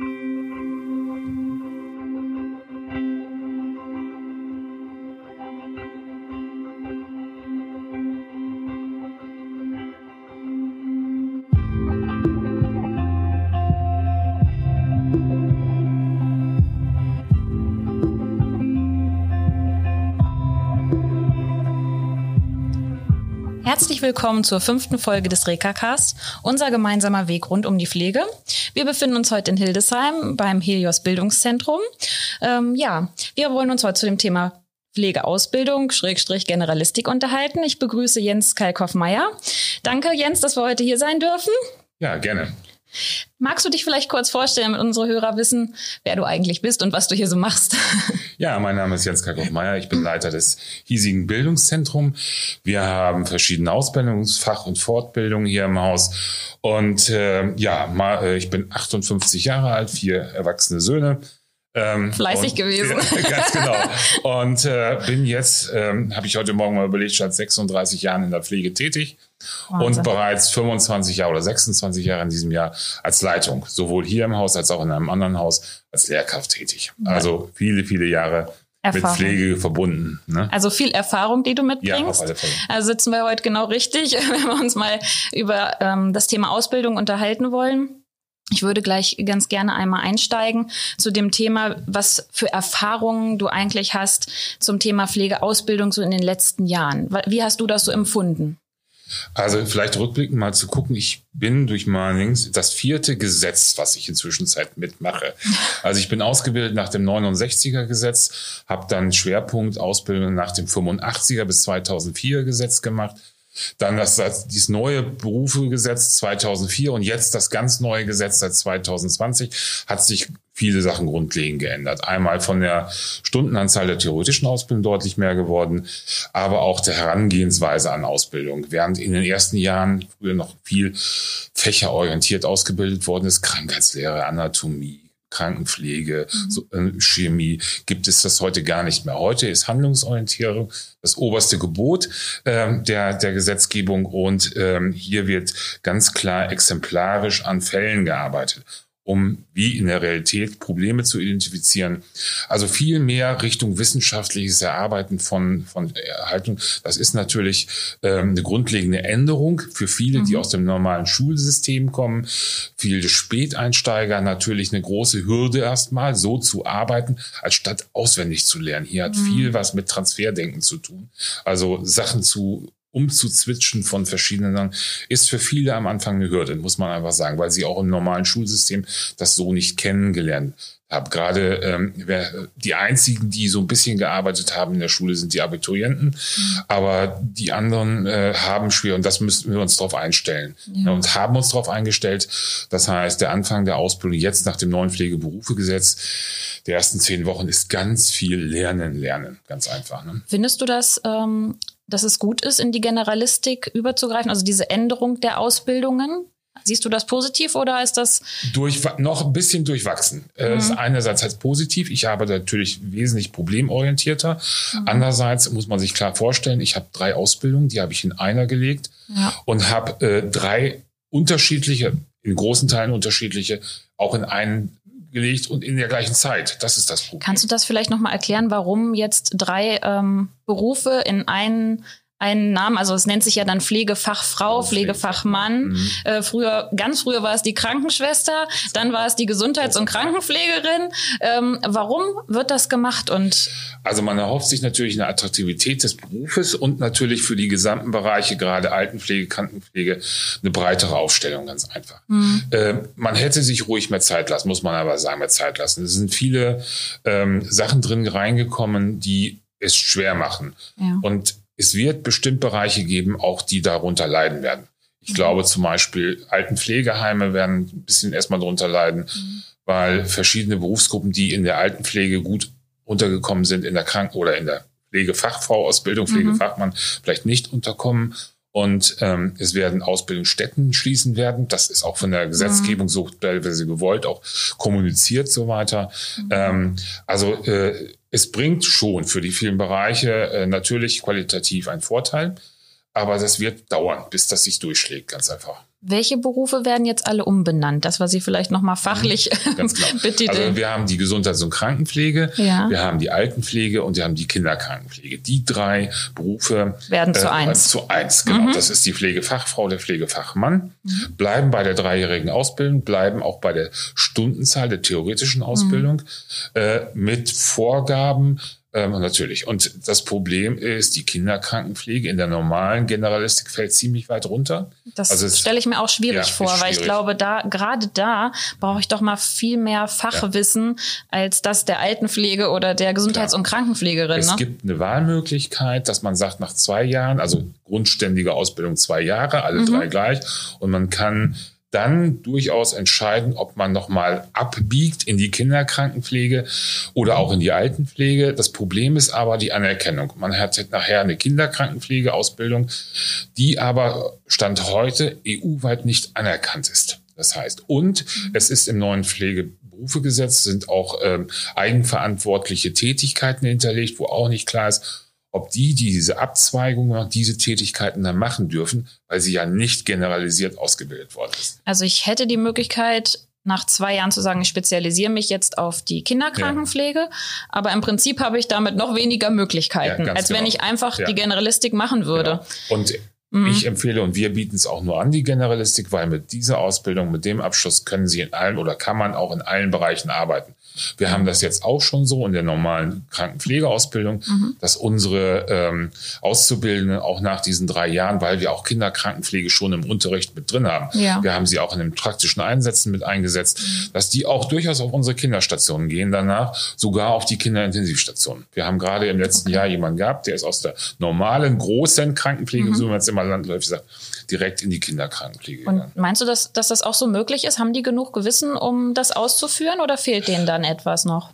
Thank you. Herzlich willkommen zur fünften Folge des Rekacast, unser gemeinsamer Weg rund um die Pflege. Wir befinden uns heute in Hildesheim beim Helios Bildungszentrum. Ähm, ja, wir wollen uns heute zu dem Thema Pflegeausbildung, Schrägstrich Generalistik unterhalten. Ich begrüße Jens Kalkoff-Meyer. Danke, Jens, dass wir heute hier sein dürfen. Ja, gerne. Magst du dich vielleicht kurz vorstellen, damit unsere Hörer wissen, wer du eigentlich bist und was du hier so machst? Ja, mein Name ist Jens Kakow-Meyer. Ich bin Leiter des hiesigen Bildungszentrums. Wir haben verschiedene Ausbildungsfach- und Fortbildungen hier im Haus. Und äh, ja, äh, ich bin 58 Jahre alt, vier erwachsene Söhne. Ähm, Fleißig und, gewesen. Ja, ganz genau. Und äh, bin jetzt, ähm, habe ich heute Morgen mal überlegt, seit 36 Jahren in der Pflege tätig Wahnsinn. und bereits 25 Jahre oder 26 Jahre in diesem Jahr als Leitung, sowohl hier im Haus als auch in einem anderen Haus als Lehrkraft tätig. Also viele, viele Jahre Erfahrung. mit Pflege verbunden. Ne? Also viel Erfahrung, die du mitbringst. Ja, auf alle Fälle. Also sitzen wir heute genau richtig, wenn wir uns mal über ähm, das Thema Ausbildung unterhalten wollen. Ich würde gleich ganz gerne einmal einsteigen zu dem Thema, was für Erfahrungen du eigentlich hast zum Thema Pflegeausbildung so in den letzten Jahren. Wie hast du das so empfunden? Also vielleicht rückblickend mal zu gucken, ich bin durch Marnings das vierte Gesetz, was ich inzwischen Zeit mitmache. Also ich bin ausgebildet nach dem 69er Gesetz, habe dann Schwerpunkt Ausbildung nach dem 85er bis 2004 Gesetz gemacht dann das, das dieses neue Berufegesetz 2004 und jetzt das ganz neue Gesetz seit 2020 hat sich viele Sachen grundlegend geändert. Einmal von der Stundenanzahl der theoretischen Ausbildung deutlich mehr geworden, aber auch der Herangehensweise an Ausbildung. Während in den ersten Jahren früher noch viel fächerorientiert ausgebildet worden ist, Krankheitslehre, Anatomie, Krankenpflege, mhm. so, äh, Chemie, gibt es das heute gar nicht mehr. Heute ist Handlungsorientierung das oberste Gebot ähm, der, der Gesetzgebung und ähm, hier wird ganz klar exemplarisch an Fällen gearbeitet um wie in der Realität Probleme zu identifizieren. Also viel mehr Richtung wissenschaftliches Erarbeiten von, von Erhaltung. Das ist natürlich ähm, eine grundlegende Änderung für viele, mhm. die aus dem normalen Schulsystem kommen. Viele Späteinsteiger natürlich eine große Hürde erstmal, so zu arbeiten, als statt auswendig zu lernen. Hier hat mhm. viel was mit Transferdenken zu tun. Also Sachen zu umzuzwitschen von verschiedenen Sachen, ist für viele am Anfang eine Hürde, muss man einfach sagen, weil sie auch im normalen Schulsystem das so nicht kennengelernt haben. Gerade ähm, wer, die einzigen, die so ein bisschen gearbeitet haben in der Schule, sind die Abiturienten, mhm. aber die anderen äh, haben schwer und das müssten wir uns darauf einstellen ja. und haben uns darauf eingestellt. Das heißt, der Anfang der Ausbildung jetzt nach dem neuen Pflegeberufegesetz der ersten zehn Wochen ist ganz viel Lernen, Lernen, ganz einfach. Ne? Findest du das ähm, dass es gut ist, in die Generalistik überzugreifen, also diese Änderung der Ausbildungen? Siehst du das positiv oder ist das durch noch ein bisschen durchwachsen? Äh, mhm. ist einerseits heißt positiv. Ich habe natürlich wesentlich problemorientierter. Mhm. Andererseits muss man sich klar vorstellen, ich habe drei Ausbildungen, die habe ich in einer gelegt ja. und habe äh, drei unterschiedliche, in großen Teilen unterschiedliche, auch in einen gelegt und in der gleichen Zeit. Das ist das Problem. Kannst du das vielleicht nochmal erklären, warum jetzt drei ähm, Berufe in einen einen Namen, also es nennt sich ja dann Pflegefachfrau, Pflegefachmann. Mhm. Äh, früher, ganz früher war es die Krankenschwester, dann war es die Gesundheits- und Krankenpflegerin. Ähm, warum wird das gemacht? Und also man erhofft sich natürlich eine Attraktivität des Berufes und natürlich für die gesamten Bereiche, gerade Altenpflege, Krankenpflege, eine breitere Aufstellung, ganz einfach. Mhm. Äh, man hätte sich ruhig mehr Zeit lassen, muss man aber sagen, mehr Zeit lassen. Es sind viele ähm, Sachen drin reingekommen, die es schwer machen. Ja. Und es wird bestimmt Bereiche geben, auch die darunter leiden werden. Ich mhm. glaube zum Beispiel, Altenpflegeheime werden ein bisschen erstmal darunter leiden, mhm. weil verschiedene Berufsgruppen, die in der Altenpflege gut untergekommen sind, in der Kranken- oder in der Pflegefachfrau-Ausbildung, mhm. Pflegefachmann, mhm. vielleicht nicht unterkommen. Und ähm, es werden Ausbildungsstätten schließen werden. Das ist auch von der Gesetzgebung so teilweise gewollt, auch kommuniziert so weiter. Mhm. Ähm, also äh, es bringt schon für die vielen Bereiche äh, natürlich qualitativ einen Vorteil. aber das wird dauern, bis das sich durchschlägt, ganz einfach. Welche Berufe werden jetzt alle umbenannt? Das war Sie vielleicht nochmal fachlich mhm, genau. bitte. Also wir haben die Gesundheits- und Krankenpflege, Ja. wir haben die Altenpflege und wir haben die Kinderkrankenpflege. Die drei Berufe Werden zu eins. Mhm. werden Zu eins, genau. Das ist die Pflegefachfrau, der Pflegefachmann. Bleiben bei der dreijährigen Ausbildung, bleiben auch bei der Stundenzahl der theoretischen Ausbildung äh, mit Vorgaben, ähm, natürlich. Und das Problem ist, die Kinderkrankenpflege in der normalen Generalistik fällt ziemlich weit runter. Das Also stelle ich mir auch schwierig Ja, vor, ist weil ich schwierig. glaube, da gerade da brauche ich doch mal viel mehr Fachwissen als das der Altenpflege oder der Gesundheits- Klar. und Krankenpflegerin. Es Ne? gibt eine Wahlmöglichkeit, dass man sagt, nach zwei Jahren, also grundständige Ausbildung zwei Jahre, alle drei gleich, und man kann dann durchaus entscheiden, ob man nochmal abbiegt in die Kinderkrankenpflege oder auch in die Altenpflege. Das Problem ist aber die Anerkennung. Man hat nachher eine Kinderkrankenpflegeausbildung, die aber Stand heute EU-weit nicht anerkannt ist. Das heißt, und es ist im neuen Pflegeberufegesetz sind auch ähm, eigenverantwortliche Tätigkeiten hinterlegt, wo auch nicht klar ist, ob die, die diese Abzweigung machen, diese Tätigkeiten dann machen dürfen, weil sie ja nicht generalisiert ausgebildet worden ist. Also ich hätte die Möglichkeit, nach zwei Jahren zu sagen, ich spezialisiere mich jetzt auf die Kinderkrankenpflege, aber im Prinzip habe ich damit noch weniger Möglichkeiten, Ja, als wenn genau. ich einfach Ja. die Generalistik machen würde. Genau. Und ich empfehle und wir bieten es auch nur an, die Generalistik, weil mit dieser Ausbildung, mit dem Abschluss können Sie in allen oder kann man auch in allen Bereichen arbeiten. Wir haben das jetzt auch schon so in der normalen Krankenpflegeausbildung, dass unsere ähm, Auszubildenden auch nach diesen drei Jahren, weil wir auch Kinderkrankenpflege schon im Unterricht mit drin haben, Ja. wir haben sie auch in den praktischen Einsätzen mit eingesetzt, dass die auch durchaus auf unsere Kinderstationen gehen, danach sogar auf die Kinderintensivstationen. Wir haben gerade im letzten Jahr jemanden gehabt, der ist aus der normalen großen Krankenpflege, so wie man es immer landläufig sagt, direkt in die Kinderkrankenpflege gegangen. Und meinst du, dass, dass das auch so möglich ist? Haben die genug Gewissen, um das auszuführen oder fehlt denen dann etwas noch?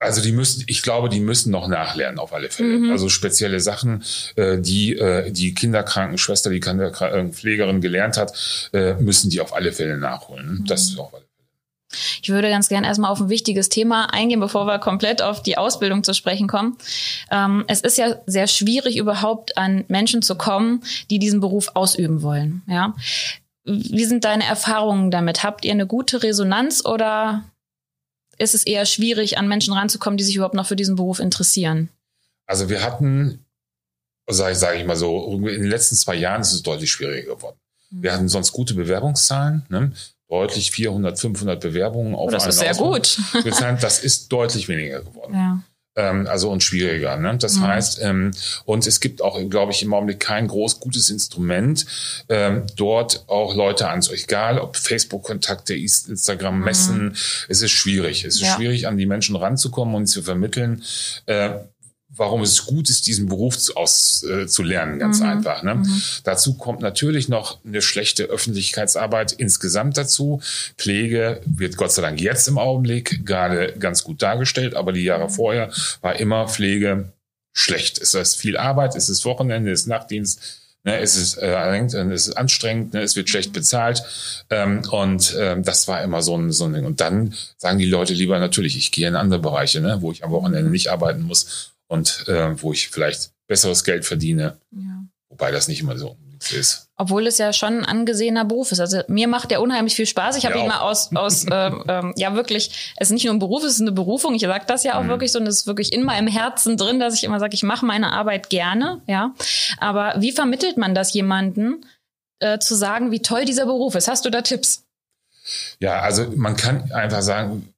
Also die müssen, ich glaube, die müssen noch nachlernen auf alle Fälle. Also spezielle Sachen, äh, die äh, die Kinderkrankenschwester, die Kinderpflegerin gelernt hat, äh, müssen die auf alle Fälle nachholen. Das ist auf alle Fälle. Ich würde ganz gern erstmal auf ein wichtiges Thema eingehen, bevor wir komplett auf die Ausbildung zu sprechen kommen. Ähm, es ist ja sehr schwierig, überhaupt an Menschen zu kommen, die diesen Beruf ausüben wollen. Ja. Wie sind deine Erfahrungen damit? Habt ihr eine gute Resonanz oder ist es eher schwierig, an Menschen ranzukommen, die sich überhaupt noch für diesen Beruf interessieren? Also wir hatten, sage ich, sag ich mal so, in den letzten zwei Jahren ist es deutlich schwieriger geworden. Wir hatten sonst gute Bewerbungszahlen, ne? Deutlich 400, 500 Bewerbungen auf Oh, das ist sehr gut. Das ist deutlich weniger geworden. Ja. Ähm, also und schwieriger. Ne? Das Mhm. heißt, ähm, und es gibt auch, glaube ich, im Augenblick kein groß gutes Instrument, ähm, dort auch Leute anzunehmen. Egal, ob Facebook-Kontakte, Instagram, Messen, es ist schwierig. Es ist Mhm. Ja. schwierig, an die Menschen ranzukommen und zu vermitteln. Äh, warum es gut ist, diesen Beruf zu, aus, äh, zu lernen, ganz Mhm. einfach. Ne? Dazu kommt natürlich noch eine schlechte Öffentlichkeitsarbeit insgesamt dazu. Pflege wird Gott sei Dank jetzt im Augenblick gerade ganz gut dargestellt, aber die Jahre vorher war immer Pflege schlecht. Es ist viel Arbeit, es ist Wochenende, es ist Nachtdienst. Ne, es ist, äh, es ist anstrengend, ne, es wird schlecht bezahlt ähm, und ähm, das war immer so ein, so ein Ding. Und dann sagen die Leute lieber natürlich, ich gehe in andere Bereiche, ne, wo ich am Wochenende nicht arbeiten muss und äh, wo ich vielleicht besseres Geld verdiene, Ja. wobei das nicht immer so ist. Obwohl es ja schon ein angesehener Beruf ist. Also mir macht der unheimlich viel Spaß. Ich habe ihn mal aus, aus ähm, ähm, ja wirklich, es ist nicht nur ein Beruf, es ist eine Berufung. Ich sage das ja auch Mhm. wirklich so und es ist wirklich in meinem Herzen drin, dass ich immer sage, ich mache meine Arbeit gerne. Ja, aber wie vermittelt man das jemanden, äh, zu sagen, wie toll dieser Beruf ist? Hast du da Tipps? Ja, also man kann einfach sagen,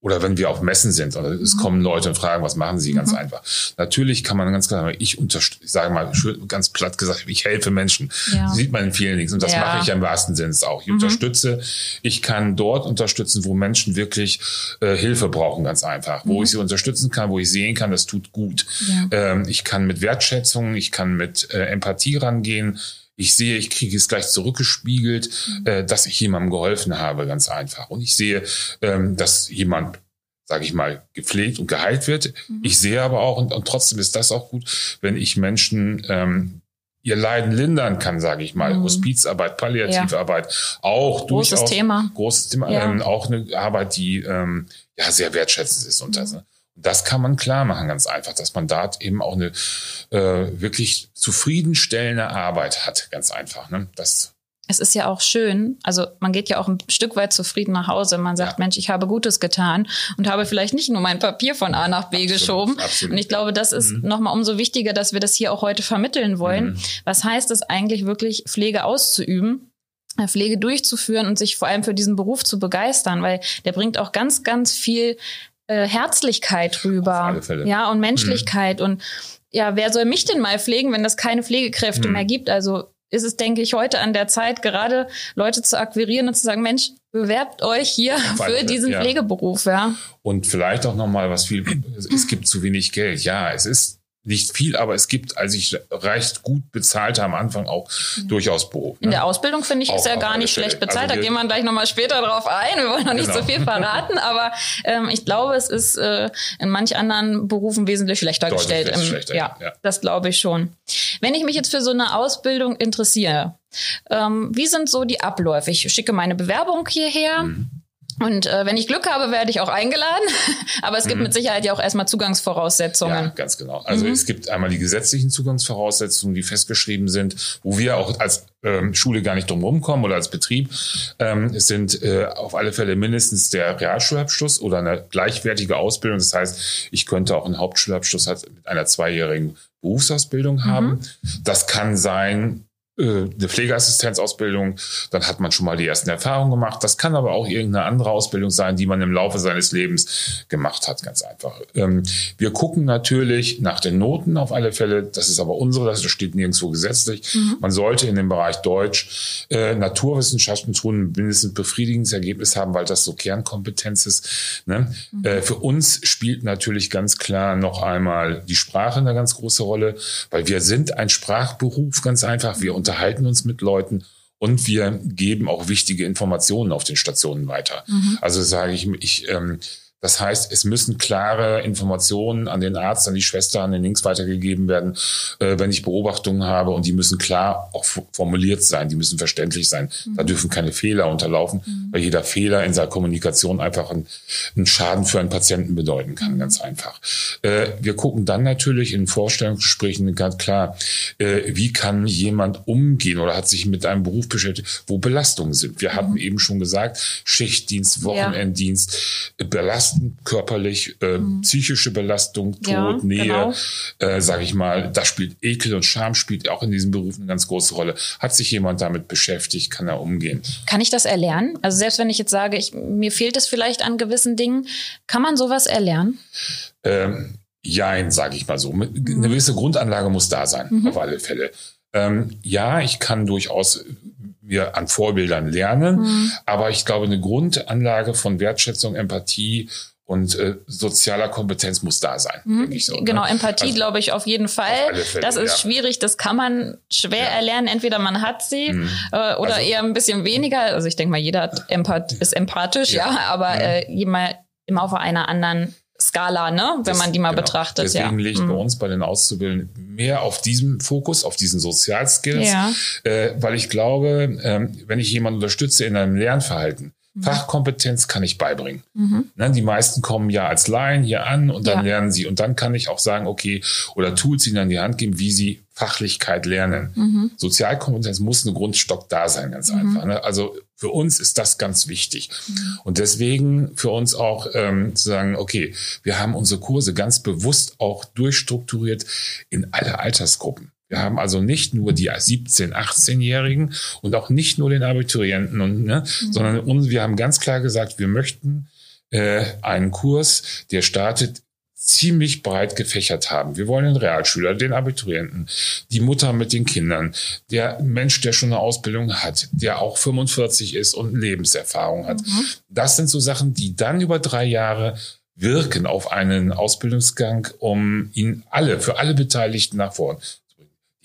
oder wenn wir auf Messen sind, oder es Mhm. kommen Leute und fragen, was machen sie, ganz einfach. Natürlich kann man ganz klar sagen, ich unterstütze, ich sage mal ganz platt gesagt, ich helfe Menschen. Ja. Sieht man in vielen Dingen. Und das Ja. mache ich ja im wahrsten Sinne auch. Ich unterstütze, ich kann dort unterstützen, wo Menschen wirklich äh, Hilfe brauchen, ganz einfach. Wo ich sie unterstützen kann, wo ich sehen kann, das tut gut. Ja. Ähm, ich kann mit Wertschätzung, ich kann mit äh, Empathie rangehen. Ich sehe, ich kriege es gleich zurückgespiegelt, äh, dass ich jemandem geholfen habe, ganz einfach. Und ich sehe, ähm, dass jemand, sage ich mal, gepflegt und geheilt wird. Ich sehe aber auch, und, und trotzdem ist das auch gut, wenn ich Menschen ähm, ihr Leiden lindern kann, sage ich mal. Mhm. Hospizarbeit, Palliativarbeit, auch Großes durchaus Thema. großes Thema, Ja. ähm, auch eine Arbeit, die ähm, ja sehr wertschätzend ist und das. Ne? Das kann man klar machen, ganz einfach, dass man da eben auch eine äh, wirklich zufriedenstellende Arbeit hat, ganz einfach. Ne? Das es ist ja auch schön, also man geht ja auch ein Stück weit zufrieden nach Hause. Man sagt, ja. Mensch, ich habe Gutes getan und habe vielleicht nicht nur mein Papier von A nach B absolut, geschoben. Absolut. Und ich glaube, das ist mhm. nochmal umso wichtiger, dass wir das hier auch heute vermitteln wollen. Mhm. Was heißt es eigentlich wirklich, Pflege auszuüben? Äh, Pflege durchzuführen und sich vor allem für diesen Beruf zu begeistern, weil der bringt auch ganz, ganz viel äh, Herzlichkeit rüber. Ja, und Menschlichkeit. Mhm. Und ja, wer soll mich denn mal pflegen, wenn das keine Pflegekräfte mhm. mehr gibt? Also ist es, denke ich, heute an der Zeit, gerade Leute zu akquirieren und zu sagen, Mensch, bewerbt euch hier für diesen ja. Pflegeberuf, ja. Und vielleicht auch nochmal was viel, es gibt zu wenig Geld. Ja, es ist nicht viel, aber es gibt, als ich recht gut bezahlte am Anfang auch mhm. durchaus Beruf. Ne? In der Ausbildung finde ich, auch, ist er gar nicht schlecht bezahlt. Also da gehen wir gleich nochmal später drauf ein. Wir wollen noch nicht genau. so viel verraten, aber ähm, ich glaube, es ist äh, in manch anderen Berufen wesentlich schlechter Deutlich gestellt. Im, schlechter, ja, ja, das glaube ich schon. Wenn ich mich jetzt für so eine Ausbildung interessiere, ähm, wie sind so die Abläufe? Ich schicke meine Bewerbung hierher. Mhm und äh, wenn ich Glück habe, werde ich auch eingeladen. Aber es gibt mhm. mit Sicherheit ja auch erstmal Zugangsvoraussetzungen. Ja, ganz genau. Also mhm. es gibt einmal die gesetzlichen Zugangsvoraussetzungen, die festgeschrieben sind, wo wir auch als ähm, Schule gar nicht drum rumkommen oder als Betrieb. Ähm, es sind äh, auf alle Fälle mindestens der Realschulabschluss oder eine gleichwertige Ausbildung. Das heißt, ich könnte auch einen Hauptschulabschluss mit einer zweijährigen Berufsausbildung haben. Mhm. Das kann sein, eine Pflegeassistenzausbildung, dann hat man schon mal die ersten Erfahrungen gemacht. Das kann aber auch irgendeine andere Ausbildung sein, die man im Laufe seines Lebens gemacht hat, ganz einfach. Ähm, wir gucken natürlich nach den Noten auf alle Fälle. Das ist aber unsere, das steht nirgendwo gesetzlich. Mhm. Man sollte in dem Bereich Deutsch, äh, Naturwissenschaften tun, mindestens befriedigendes Ergebnis haben, weil das so Kernkompetenz ist. Ne? Mhm. Äh, für uns spielt natürlich ganz klar noch einmal die Sprache eine ganz große Rolle, weil wir sind ein Sprachberuf, ganz einfach. Wir unterhalten uns mit Leuten und wir geben auch wichtige Informationen auf den Stationen weiter. Mhm. Also sage ich, ich ähm, das heißt, es müssen klare Informationen an den Arzt, an die Schwester, an den Links weitergegeben werden, äh, wenn ich Beobachtungen habe und die müssen klar auch formuliert sein, die müssen verständlich sein. Mhm. Da dürfen keine Fehler unterlaufen, mhm. weil jeder Fehler in seiner Kommunikation einfach einen, einen Schaden für einen Patienten bedeuten kann, mhm. ganz einfach. Äh, wir gucken dann natürlich in Vorstellungsgesprächen ganz klar, äh, wie kann jemand umgehen oder hat sich mit einem Beruf beschäftigt, wo Belastungen sind. Wir hatten mhm. eben schon gesagt, Schichtdienst, Wochenenddienst, ja. Belastung belasten, körperlich, äh, mhm. psychische Belastung, Tod, ja, Nähe, genau. äh, sage ich mal, da spielt Ekel und Scham spielt auch in diesem Beruf eine ganz große Rolle. Hat sich jemand damit beschäftigt, kann er umgehen. Kann ich das erlernen? Also selbst wenn ich jetzt sage, ich, mir fehlt es vielleicht an gewissen Dingen, kann man sowas erlernen? Ähm, Jein, sage ich mal so. Eine gewisse Grundanlage muss da sein, mhm. auf alle Fälle. Ähm, ja, ich kann durchaus wir an Vorbildern lernen. Mhm. Aber ich glaube, eine Grundanlage von Wertschätzung, Empathie und äh, sozialer Kompetenz muss da sein. Mhm. So, ne? genau? Empathie also, glaube ich auf jeden Fall. Auf Fälle, das ist ja. schwierig, das kann man schwer ja. erlernen. Entweder man hat sie mhm. äh, oder also, eher ein bisschen weniger. Also ich denke mal, jeder hat Empath ist empathisch, ja, ja aber mhm. äh, immer, immer auf einer anderen Skala, ne? wenn das, man die mal genau. betrachtet. Deswegen ja. liegt mhm. bei uns bei den Auszubildenden mehr auf diesem Fokus, auf diesen Sozialskills, ja. äh, weil ich glaube, ähm, wenn ich jemanden unterstütze in einem Lernverhalten, mhm. Fachkompetenz kann ich beibringen. Mhm. Ne, die meisten kommen ja als Laien hier an und dann ja. lernen sie. Und dann kann ich auch sagen, okay, oder Tools ihnen an die Hand geben, wie sie Fachlichkeit lernen. Mhm. Sozialkompetenz muss ein Grundstock da sein, ganz mhm. einfach. Ne? Also für uns ist das ganz wichtig. Mhm. Und deswegen für uns auch ähm, zu sagen, okay, wir haben unsere Kurse ganz bewusst auch durchstrukturiert in alle Altersgruppen. Wir haben also nicht nur die 17-, 18-Jährigen und auch nicht nur den Abiturienten, und, ne, mhm. sondern wir haben ganz klar gesagt, wir möchten äh, einen Kurs, der startet ziemlich breit gefächert haben. Wir wollen den Realschüler, den Abiturienten, die Mutter mit den Kindern, der Mensch, der schon eine Ausbildung hat, der auch 45 ist und Lebenserfahrung hat. Mhm. Das sind so Sachen, die dann über drei Jahre wirken auf einen Ausbildungsgang, um ihn alle, für alle Beteiligten nach vorn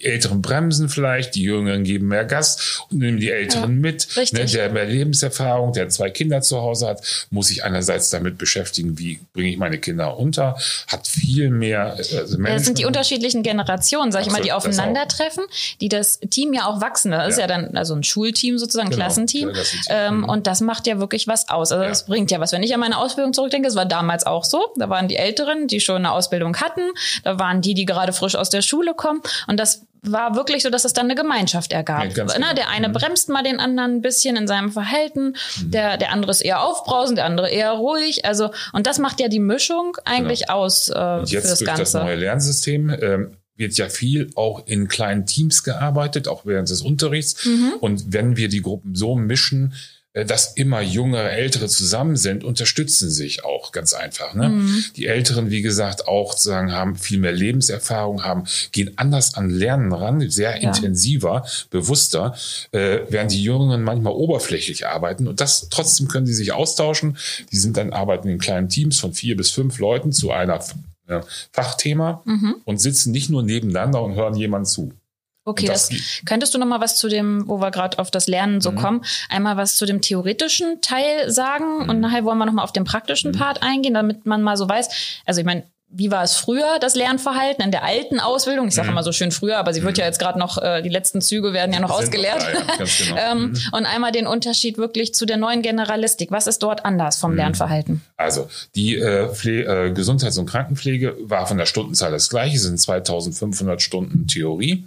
Älteren bremsen vielleicht, die Jüngeren geben mehr Gas und nehmen die Älteren Ja, mit. richtig. Ne, der mehr Lebenserfahrung, der zwei Kinder zu Hause hat, muss sich einerseits damit beschäftigen, wie bringe ich meine Kinder unter, hat viel mehr. äh, Also Ja, Das sind die unterschiedlichen Generationen, sag ich mal, die Absolut, das auch. aufeinandertreffen, die das Team ja auch wachsen. Das ist Ja. ja dann also ein Schulteam sozusagen, ein Genau, Klassenteam. Klassenteam. Ähm, Mhm. Und das macht ja wirklich was aus. Also Ja. das bringt ja was. Wenn ich an meine Ausbildung zurückdenke, es war damals auch so. Da waren die Älteren, die schon eine Ausbildung hatten. Da waren die, die gerade frisch aus der Schule kommen. Und das war wirklich so, dass es dann eine Gemeinschaft ergab. Ja, ne? genau. Der eine Mhm. bremst mal den anderen ein bisschen in seinem Verhalten. Der, der andere ist eher aufbrausend, der andere eher ruhig. Also, und das macht ja die Mischung eigentlich aus äh, Genau. Und für jetzt das durch Ganze. das neue Lernsystem ähm, wird ja viel auch in kleinen Teams gearbeitet, auch während des Unterrichts. Mhm. Und wenn wir die Gruppen so mischen, dass immer jüngere, ältere zusammen sind, unterstützen sich auch ganz einfach. Ne? Mhm. Die Älteren, wie gesagt, auch sagen, haben viel mehr Lebenserfahrung, haben, gehen anders an Lernen ran, sehr Ja. intensiver, bewusster, äh, während die Jüngeren manchmal oberflächlich arbeiten. Und das trotzdem können sie sich austauschen. Die sind dann arbeiten in kleinen Teams von vier bis fünf Leuten zu einer äh, Fachthema Mhm. und sitzen nicht nur nebeneinander und hören jemand zu. Okay, das, das- könntest du noch mal was zu dem, wo wir gerade auf das Lernen so Mhm. kommen, einmal was zu dem theoretischen Teil sagen und nachher wollen wir noch mal auf den praktischen Mhm. Part eingehen, damit man mal so weiß. Also ich meine, wie war es früher, das Lernverhalten in der alten Ausbildung? Ich sage Mhm. immer so schön früher, aber sie wird ja jetzt gerade noch, äh, die letzten Züge werden ja noch ausgelehrt. ja, genau. ähm, Mhm. Und einmal den Unterschied wirklich zu der neuen Generalistik. Was ist dort anders vom Lernverhalten? Also die äh, äh, Gesundheits- und Krankenpflege war von der Stundenzahl das gleiche, sind 2500 Stunden Theorie.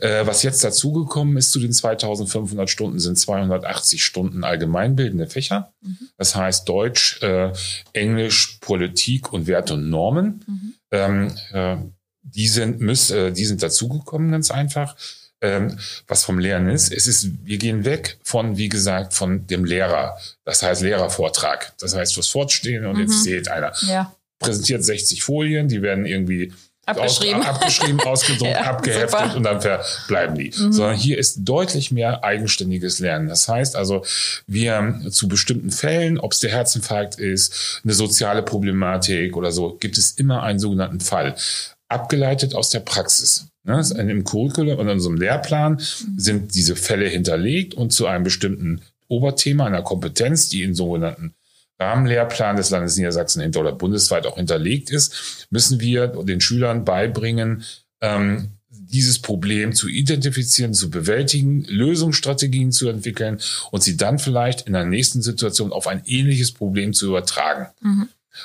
Äh, was jetzt dazugekommen ist zu den 2500 Stunden, sind 280 Stunden allgemeinbildende Fächer. Das heißt Deutsch, äh, Englisch, Politik und Werte und Normen. Ähm, äh, die sind, müß, äh, die sind dazugekommen, ganz einfach. Ähm, was vom Lernen ist, es ist, wir gehen weg von, wie gesagt, von dem Lehrer. Das heißt Lehrervortrag. Das heißt, was fortstehen und jetzt zählt einer Ja. präsentiert 60 Folien, die werden irgendwie Abgeschrieben. Aus, abgeschrieben, ausgedruckt, Ja, abgeheftet super. Mhm. und dann verbleiben die. Sondern hier ist deutlich mehr eigenständiges Lernen. Das heißt also, wir zu bestimmten Fällen, ob es der Herzinfarkt ist, eine soziale Problematik oder so, gibt es immer einen sogenannten Fall. Abgeleitet aus der Praxis. Ne, Im Curriculum und in unserem Lehrplan sind diese Fälle hinterlegt und zu einem bestimmten Oberthema, einer Kompetenz, die in sogenannten Rahmenlehrplan des Landes Niedersachsen oder bundesweit auch hinterlegt ist, müssen wir den Schülern beibringen, ähm, dieses Problem zu identifizieren, zu bewältigen, Lösungsstrategien zu entwickeln und sie dann vielleicht in der nächsten Situation auf ein ähnliches Problem zu übertragen.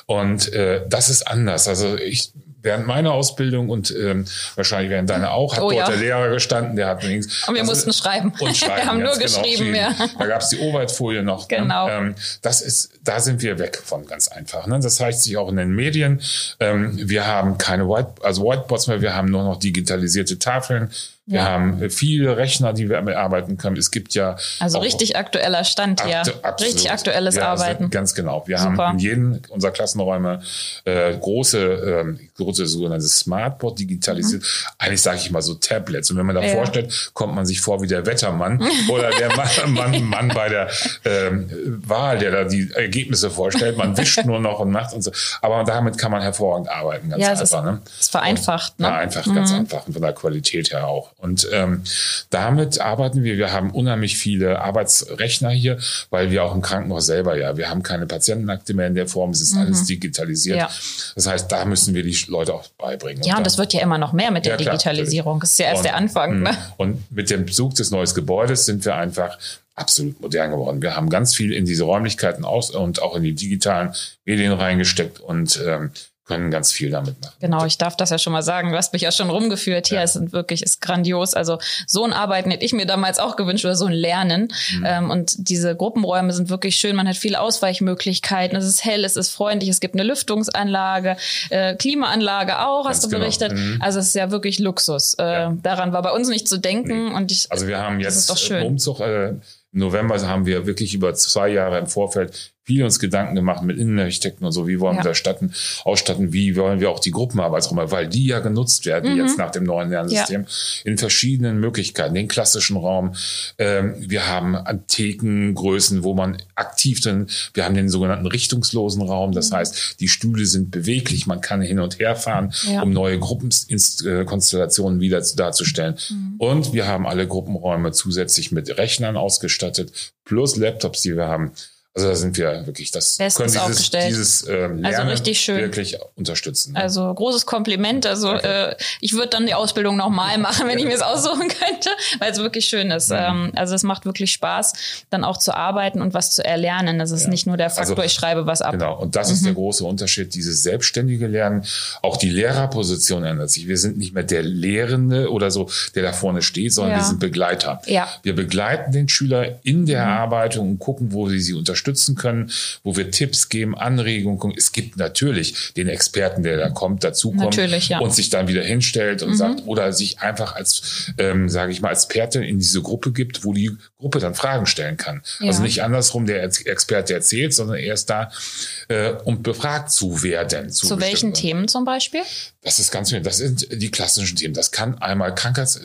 Und äh, das ist anders. Also ich während meiner Ausbildung und ähm, wahrscheinlich während deiner auch, hat Oh, dort ja. der Lehrer gestanden, der hat links. Und wir das mussten schreiben. Und schreiben. wir haben nur genau, geschrieben, ja. Da gab es die Overhead-Folie noch. Genau. Ne? Ähm, das ist, da sind wir weg von ganz einfach. Ne? Das zeigt sich auch in den Medien. Ähm, wir haben keine White, also Whiteboards mehr, wir haben nur noch digitalisierte Tafeln. Wir Ja. haben äh, viele Rechner, die wir bearbeiten können. Es gibt ja Also richtig aktueller Stand hier. Aktu- absolut. Richtig aktuelles ja, Arbeiten. sind- Ganz genau. Wir Super. haben in jedem unserer Klassenräume äh, große, ähm, große sogenannte Smartboard digitalisiert. Eigentlich sage ich mal so Tablets. Und wenn man da Mhm. Ja. vorstellt, kommt man sich vor wie der Wettermann oder der Mann, Mann, Mann bei der ähm, Wahl, der da die Ergebnisse vorstellt. Man wischt nur noch und macht und so. Aber damit kann man hervorragend arbeiten. Ganz Ja, es ist, einfach. ne? ist vereinfacht. Ne? Ja, einfach, ganz einfach und von der Qualität her auch. Und ähm, damit arbeiten wir. Wir haben unheimlich viele Arbeitsrechner hier, weil wir auch im Krankenhaus selber ja, wir haben keine Patientenakte mehr in der Form, es ist alles digitalisiert. Ja. Das heißt, da müssen wir die Leute auch beibringen. Ja, und dann- das wird ja immer noch mehr mit der Ja, klar, Digitalisierung. Das ist ja erst und, der Anfang. mh, Ne? Und mit dem Besuch des neuen Gebäudes sind wir einfach absolut modern geworden. Wir haben ganz viel in diese Räumlichkeiten aus und auch in die digitalen Medien reingesteckt und ähm, können ganz viel damit machen. Genau, ich darf das ja schon mal sagen. Du hast mich ja schon rumgeführt hier. Ja. Es sind wirklich, ist grandios. Also so ein Arbeiten hätte ich mir damals auch gewünscht oder so ein Lernen. Mhm. Ähm, und diese Gruppenräume sind wirklich schön. Man hat viele Ausweichmöglichkeiten. Es ist hell, es ist freundlich. Es gibt eine Lüftungsanlage, äh, Klimaanlage auch, hast Ganz du genau. berichtet. Mhm. Also es ist ja wirklich Luxus. Äh, Ja. Daran war bei uns nicht zu denken. Und ich, Also wir haben jetzt Umzug, äh, im November haben wir wirklich über zwei Jahre im Vorfeld viel uns Gedanken gemacht mit Innenarchitekten und so, wie wollen ja. wir das statten, ausstatten, wie wollen wir auch die Gruppenarbeitsräume, weil die ja genutzt werden mhm. jetzt nach dem neuen Lernsystem ja. in verschiedenen Möglichkeiten, den klassischen Raum. Ähm, wir haben Anthekengrößen, wo man aktiv dann, wir haben den sogenannten richtungslosen Raum, das mhm. heißt, die Stühle sind beweglich, man kann hin und her fahren, ja. um neue Gruppenkonstellationen wieder darzustellen. Mhm. Und wir haben alle Gruppenräume zusätzlich mit Rechnern ausgestattet, plus Laptops, die wir haben. Also da sind wir wirklich, das Bestens können dieses, dieses ähm, also richtig schön. wirklich unterstützen. Ne? Also großes Kompliment. Also okay. äh, ich würde dann die Ausbildung nochmal machen, wenn ich mir es aussuchen könnte, weil es wirklich schön ist. Mhm. Ähm, also es macht wirklich Spaß, dann auch zu arbeiten und was zu erlernen. Das ist ja. nicht nur der Faktor, also, ich schreibe was ab. Genau, und das mhm. ist der mhm. große Unterschied, dieses selbstständige Lernen. Auch die Lehrerposition ändert sich. Wir sind nicht mehr der Lehrende oder so, der da vorne steht, sondern ja. wir sind Begleiter. Ja. Wir begleiten den Schüler in der mhm. Erarbeitung und gucken, wo sie sie unterstützen unterstützen können, wo wir Tipps geben, Anregungen. Es gibt natürlich den Experten, der da kommt, dazukommt ja. und sich dann wieder hinstellt und mhm. sagt oder sich einfach als, ähm, sage ich mal, als Experte in diese Gruppe gibt, wo die Gruppe dann Fragen stellen kann. Ja. Also nicht andersrum der Experte erzählt, sondern er ist da, äh, um befragt zu werden. Zu, zu welchen Themen zum Beispiel? Das ist ganz, das sind die klassischen Themen. Das kann einmal Krankheits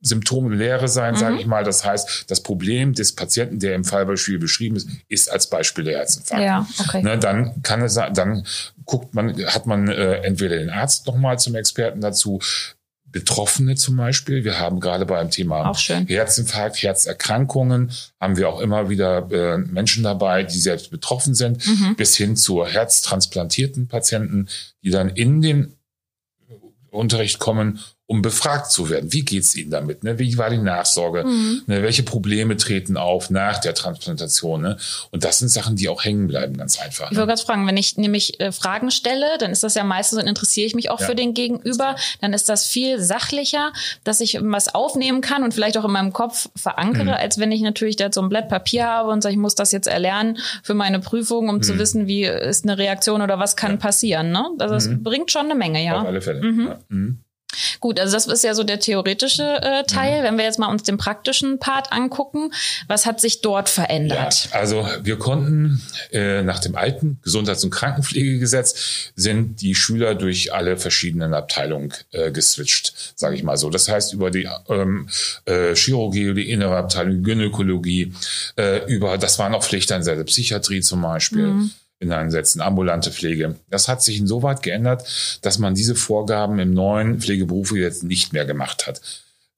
Symptomlehre sein, mhm. sage ich mal. Das heißt, das Problem des Patienten, der im Fallbeispiel beschrieben ist, ist als Beispiel der Herzinfarkt. Ja, okay. Ne, dann kann es, dann guckt man, hat man äh, entweder den Arzt nochmal zum Experten dazu, Betroffene zum Beispiel. Wir haben gerade beim Thema Herzinfarkt, Herzerkrankungen, haben wir auch immer wieder äh, Menschen dabei, die selbst betroffen sind, mhm. bis hin zu herztransplantierten Patienten, die dann in den Unterricht kommen um befragt zu werden. Wie geht's Ihnen damit? Ne? Wie war die Nachsorge? Mhm. Ne? Welche Probleme treten auf nach der Transplantation? Ne? Und das sind Sachen, die auch hängen bleiben, ganz einfach. Ich wollte ne? gerade fragen, wenn ich nämlich äh, Fragen stelle, dann ist das ja meistens, dann interessiere ich mich auch ja. für den Gegenüber, dann ist das viel sachlicher, dass ich was aufnehmen kann und vielleicht auch in meinem Kopf verankere, mhm. als wenn ich natürlich da so ein Blatt Papier habe und sage, ich muss das jetzt erlernen für meine Prüfung, um mhm. zu wissen, wie ist eine Reaktion oder was kann ja. passieren. Ne? Also das mhm. bringt schon eine Menge, ja. Auf alle Fälle. Mhm. Ja. Gut, also das ist ja so der theoretische äh, Teil. Mhm. Wenn wir jetzt mal uns den praktischen Part angucken, was hat sich dort verändert? Ja, also wir konnten äh, nach dem alten Gesundheits- und Krankenpflegegesetz sind die Schüler durch alle verschiedenen Abteilungen äh, geswitcht, sage ich mal so. Das heißt über die ähm, äh, Chirurgie, die innere Abteilung, Gynäkologie, äh, über das waren auch Pflichteinsätze, Psychiatrie zum Beispiel. Mhm in einsetzen, ambulante Pflege. Das hat sich insoweit geändert, dass man diese Vorgaben im neuen Pflegeberufe jetzt nicht mehr gemacht hat.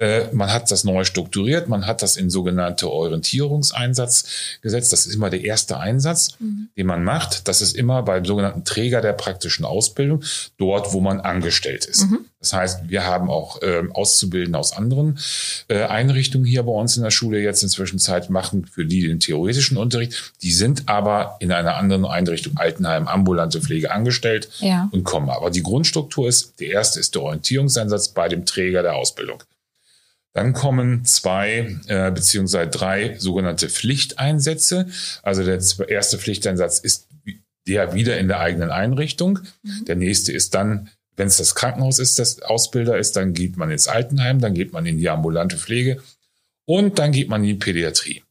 Äh, man hat das neu strukturiert, man hat das in sogenannte Orientierungseinsatz gesetzt. Das ist immer der erste Einsatz, mhm. den man macht. Das ist immer beim sogenannten Träger der praktischen Ausbildung, dort, wo man angestellt ist. Mhm. Das heißt, wir haben auch äh, Auszubildende aus anderen äh, Einrichtungen hier bei uns in der Schule jetzt inzwischen Zeit machen für die den theoretischen Unterricht. Die sind aber in einer anderen Einrichtung, Altenheim, ambulante Pflege angestellt ja. und kommen. Aber die Grundstruktur ist, der erste ist der Orientierungseinsatz bei dem Träger der Ausbildung. Dann kommen zwei äh, beziehungsweise drei sogenannte Pflichteinsätze. Also der erste Pflichteinsatz ist der wieder in der eigenen Einrichtung. Mhm. Der nächste ist dann, wenn es das Krankenhaus ist, das Ausbilder ist, dann geht man ins Altenheim, dann geht man in die ambulante Pflege und dann geht man in die Pädiatrie.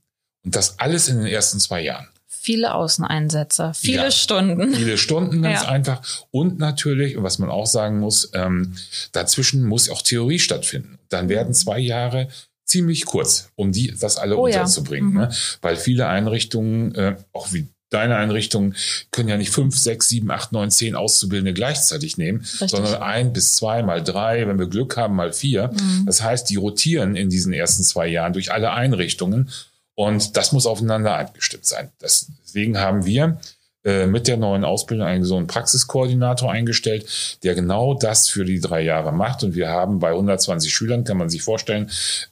Und das alles in den ersten zwei Jahren. Viele Außeneinsätze, viele ja, Stunden. Viele Stunden, ganz ja. einfach. Und natürlich, was man auch sagen muss, ähm, dazwischen muss auch Theorie stattfinden. Dann werden zwei Jahre ziemlich kurz, um die das alle oh, unterzubringen. Ja. Mhm. Ne? Weil viele Einrichtungen, äh, auch wie deine Einrichtungen, können ja nicht fünf, sechs, sieben, acht, neun, zehn Auszubildende gleichzeitig nehmen, Richtig. sondern ein bis zwei, mal drei, wenn wir Glück haben, mal vier. Mhm. Das heißt, die rotieren in diesen ersten zwei Jahren durch alle Einrichtungen und das muss aufeinander abgestimmt sein. deswegen haben wir mit der neuen Ausbildung einen so einen Praxiskoordinator eingestellt, der genau das für die drei Jahre macht. Und wir haben bei 120 Schülern, kann man sich vorstellen,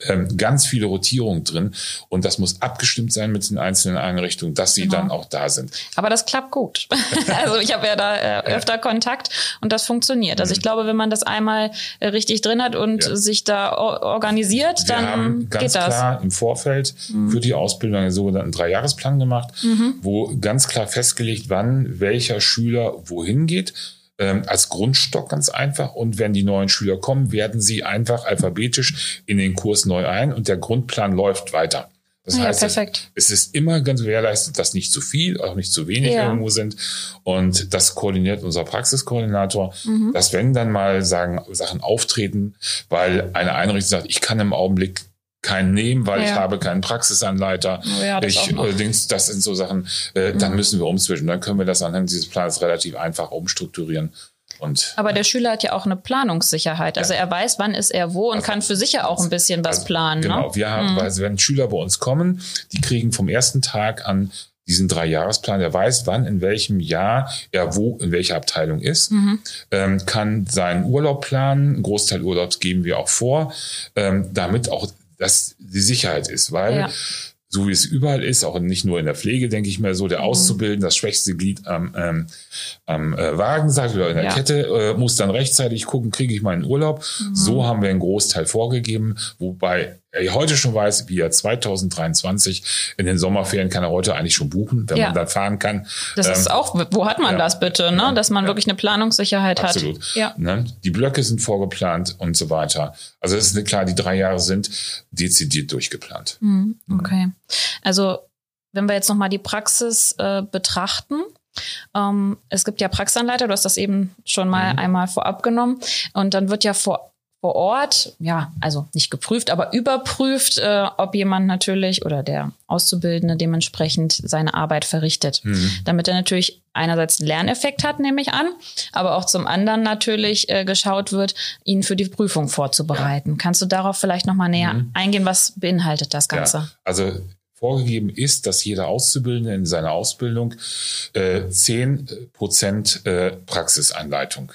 ähm, ganz viele Rotierungen drin. Und das muss abgestimmt sein mit den einzelnen Einrichtungen, dass sie genau. dann auch da sind. Aber das klappt gut. also ich habe ja da äh, öfter. Kontakt und das funktioniert. Also ich mhm. glaube, wenn man das einmal äh, richtig drin hat und ja. sich da organisiert, wir dann haben ganz geht das. klar im Vorfeld mhm. für die Ausbildung einen sogenannten Dreijahresplan gemacht, mhm. wo ganz klar festgelegt festgelegt, wann welcher Schüler wohin geht. Ähm, als Grundstock ganz einfach. Und wenn die neuen Schüler kommen, werden sie einfach alphabetisch in den Kurs neu ein und der Grundplan läuft weiter. Das Ja, heißt, perfekt. es ist immer ganz gewährleistet, dass nicht zu viel, auch nicht zu wenig Ja. irgendwo sind. Und das koordiniert unser Praxiskoordinator, Mhm. dass wenn dann mal sagen, Sachen auftreten, weil eine Einrichtung sagt, ich kann im Augenblick keinen nehmen, weil ich Ja. habe keinen Praxisanleiter. Oh ja, das ich. Mhm. Dings, das sind so Sachen, äh, dann müssen wir umswitchen. Dann können wir das anhand dieses Plans relativ einfach umstrukturieren. Und Aber der Schüler hat ja auch eine Planungssicherheit. Also er weiß, wann ist er wo und kann für sich ja auch ein bisschen was planen. Genau, Ne? wir haben, also wenn Schüler bei uns kommen, die kriegen vom ersten Tag an diesen Dreijahresplan, der weiß, wann, in welchem Jahr er wo, in welcher Abteilung ist, Mhm. ähm, kann seinen Urlaub planen, einen Großteil Urlaubs geben wir auch vor, ähm, damit auch das die Sicherheit ist, weil Ja. so wie es überall ist, auch nicht nur in der Pflege, denke ich mal so, Mhm. der Auszubildende, das schwächste Glied am, ähm, am äh, Wagen, sagt oder in der Ja. Kette, äh, muss dann rechtzeitig gucken, kriege ich meinen Urlaub. Mhm. So haben wir einen Großteil vorgegeben, wobei er heute schon weiß, wie er 2023 in den Sommerferien kann er heute eigentlich schon buchen, wenn Ja. man dann fahren kann. Das ist Ähm, auch, wo hat man ja. das bitte, ne? Dass man wirklich eine Planungssicherheit Absolut. hat. Ja. Ne? Die Blöcke sind vorgeplant und so weiter. Also es ist klar, die drei Jahre sind dezidiert durchgeplant. Mhm, Okay. Also wenn wir jetzt nochmal die Praxis äh, betrachten, ähm, es gibt ja Praxisanleiter, du hast das eben schon mal Mhm. einmal vorab genommen. Und dann wird ja vor, vor Ort, ja, also nicht geprüft, aber überprüft, äh, ob jemand natürlich oder der Auszubildende dementsprechend seine Arbeit verrichtet. Mhm. Damit er natürlich einerseits einen Lerneffekt hat, nehme ich an, aber auch zum anderen natürlich äh, geschaut wird, ihn für die Prüfung vorzubereiten. Kannst du darauf vielleicht nochmal näher Mhm. eingehen? Was beinhaltet das Ganze? Ja, also vorgegeben ist, dass jeder Auszubildende in seiner Ausbildung äh, 10 Prozent äh, Praxisanleitung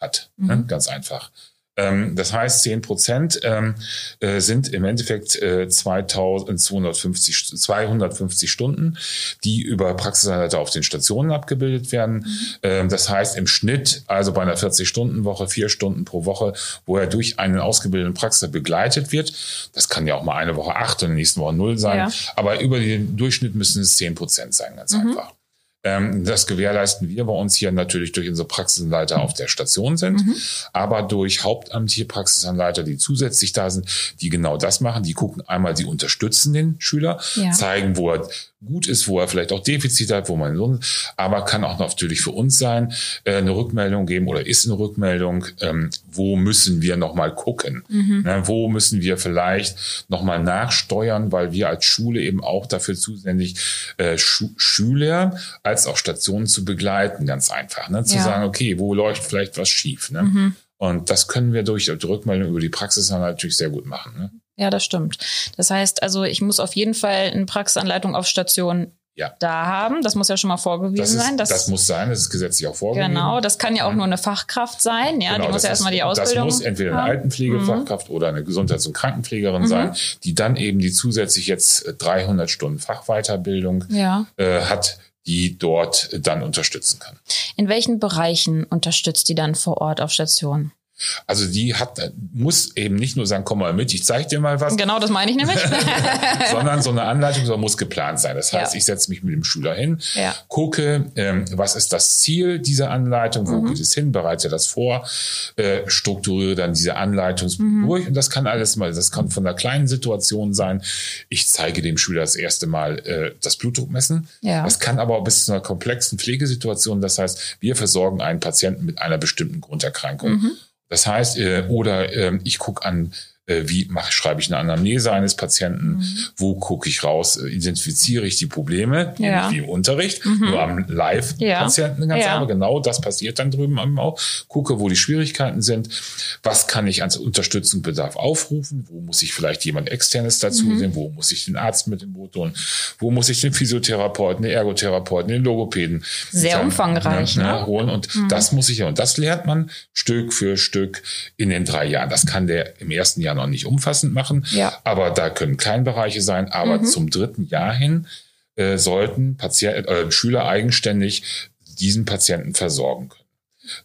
hat. Ne? Mhm. Ganz einfach. Ähm, das heißt, 10 Prozent ähm, äh, sind im Endeffekt äh, 2250, 250 Stunden, die über Praxisanleiter auf den Stationen abgebildet werden. Ähm, das heißt, im Schnitt, also bei einer 40-Stunden-Woche, vier Stunden pro Woche, wo er durch einen ausgebildeten Praxis begleitet wird. Das kann ja auch mal eine Woche acht und in der nächsten Woche null sein. Ja. Aber über den Durchschnitt müssen es 10 Prozent sein, ganz einfach. Ähm, das gewährleisten wir bei uns hier natürlich durch unsere Praxisanleiter auf der Station sind, aber durch hauptamtliche Praxisanleiter, die zusätzlich da sind, die genau das machen. Die gucken einmal, die unterstützen den Schüler, Ja. zeigen, wo er gut ist, wo er vielleicht auch Defizite hat, wo man so, aber kann auch natürlich für uns sein, äh, eine Rückmeldung geben oder ist eine Rückmeldung, ähm, wo müssen wir nochmal gucken, ne, wo müssen wir vielleicht nochmal nachsteuern, weil wir als Schule eben auch dafür zuständig, äh, Schüler als auch Stationen zu begleiten, ganz einfach, ne, zu Ja. sagen, okay, wo läuft vielleicht was schief, ne? Und das können wir durch die Rückmeldung über die Praxis dann natürlich sehr gut machen. Ne? Ja, das stimmt. Das heißt also, ich muss auf jeden Fall eine Praxisanleitung auf Station Ja. da haben. Das muss ja schon mal vorgewiesen Das, ist, sein. das, muss sein, das ist gesetzlich auch vorgegeben. Genau, das kann ja auch nur eine Fachkraft sein. Ja, die Genau, muss das ja erstmal die Ausbildung. Das muss entweder eine haben. Altenpflegefachkraft oder eine Gesundheits- und Krankenpflegerin Mhm. sein, die dann eben die zusätzlich jetzt äh, 300 Stunden Fachweiterbildung Ja. äh, hat, die dort dann unterstützen kann. In welchen Bereichen unterstützt die dann vor Ort auf Station? Also die hat, muss eben nicht nur sagen, komm mal mit, ich zeig dir mal was, Genau, das meine ich nämlich. sondern so eine Anleitung muss geplant sein. Das heißt, Ja. ich setze mich mit dem Schüler hin, Ja. gucke, ähm, was ist das Ziel dieser Anleitung, wo Mhm. geht es hin, bereite das vor, äh, strukturiere dann diese Anleitung Mhm. durch und das kann alles mal, das kann von einer kleinen Situation sein. Ich zeige dem Schüler das erste Mal äh, das Blutdruck messen. Ja. Das kann aber auch bis zu einer komplexen Pflegesituation. Das heißt, wir versorgen einen Patienten mit einer bestimmten Grunderkrankung. Mhm. Das heißt, äh, oder ähm, ich gucke an, äh, wie mache, schreibe ich eine Anamnese eines Patienten, Mhm. wo gucke ich raus, äh, identifiziere ich die Probleme, Ja. wie im Unterricht, nur am Live-Patienten ganz Ja. einfach. Genau das passiert dann drüben auch. Gucke, wo die Schwierigkeiten sind, was kann ich als Unterstützungsbedarf aufrufen, wo muss ich vielleicht jemand externes dazu Mhm. sehen, wo muss ich den Arzt mit dem Boot holen, wo muss ich den Physiotherapeuten, den Ergotherapeuten, den Logopäden Sehr dann, umfangreich, ne? holen. Und das muss ich ja, und das lernt man Stück für Stück in den drei Jahren. Das kann der im ersten Jahr noch nicht umfassend machen, Ja. aber da können Kleinbereiche sein. Aber zum dritten Jahr hin äh, sollten Patient, äh, Schüler eigenständig diesen Patienten versorgen können.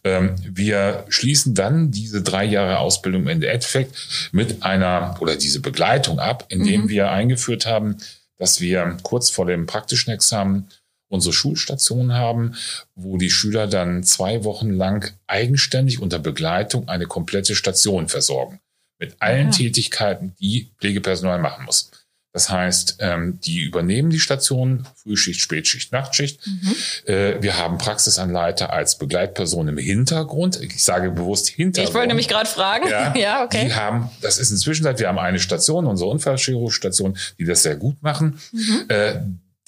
Ähm, wir schließen dann diese drei Jahre Ausbildung im Endeffekt mit einer oder diese Begleitung ab, indem wir eingeführt haben, dass wir kurz vor dem praktischen Examen unsere Schulstation haben, wo die Schüler dann zwei Wochen lang eigenständig unter Begleitung eine komplette Station versorgen. Mit allen Ja. Tätigkeiten, die Pflegepersonal machen muss. Das heißt, ähm, die übernehmen die Station, Frühschicht, Spätschicht, Nachtschicht. Mhm. Äh, wir haben Praxisanleiter als Begleitperson im Hintergrund. Ich sage bewusst Hintergrund. Ich wollte nämlich gerade fragen. Ja, ja, okay. Die haben, das ist inzwischen, wir haben eine Station, unsere Unfallchirurgstation, die das sehr gut machen. Mhm. Äh,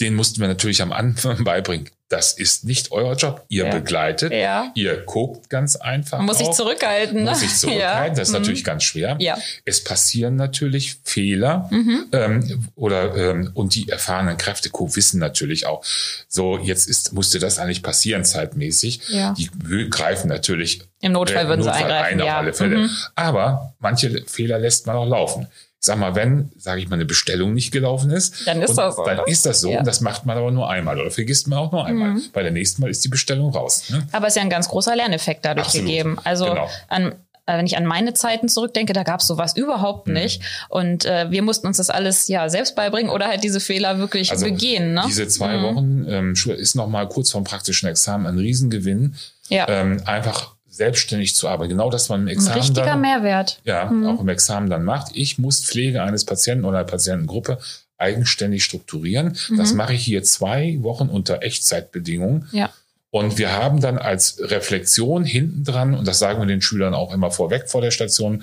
den mussten wir natürlich am Anfang beibringen. Das ist nicht euer Job. Ihr ja. begleitet, ja. ihr guckt ganz einfach. Man muss auch. sich zurückhalten. Ne? Muss sich zurückhalten. Ja. Das ist mhm. natürlich ganz schwer. Ja. Es passieren natürlich Fehler mhm. ähm, oder ähm, und die erfahrenen Kräfte wissen natürlich auch. So jetzt ist musste das eigentlich passieren zeitmäßig. Ja. Die greifen natürlich im Notfall würden Notfall sie eingreifen. Ein auf alle Fälle. Mhm. Aber manche Fehler lässt man auch laufen sag mal, wenn, sage ich mal, eine Bestellung nicht gelaufen ist, dann ist das so. Dann ist das so. Ja. Und das macht man aber nur einmal oder vergisst man auch nur einmal. Mhm. Bei der nächsten Mal ist die Bestellung raus. Ne? Aber es ist ja ein ganz großer Lerneffekt dadurch Absolut. gegeben. Also genau. an, äh, wenn ich an meine Zeiten zurückdenke, da gab es sowas überhaupt mhm. nicht. Und äh, wir mussten uns das alles ja selbst beibringen oder halt diese Fehler wirklich also begehen. Ne? Diese zwei mhm. Wochen ähm, ist noch mal kurz vorm praktischen Examen ein Riesengewinn. Ja. Ähm, einfach selbstständig zu arbeiten. Genau das man im Examen Ein richtiger dann, Mehrwert. Ja, mhm. auch im Examen dann macht. Ich muss Pflege eines Patienten oder einer Patientengruppe eigenständig strukturieren. Mhm. Das mache ich hier zwei Wochen unter Echtzeitbedingungen. Ja. Und wir haben dann als Reflexion hinten dran, und das sagen wir den Schülern auch immer vorweg vor der Station,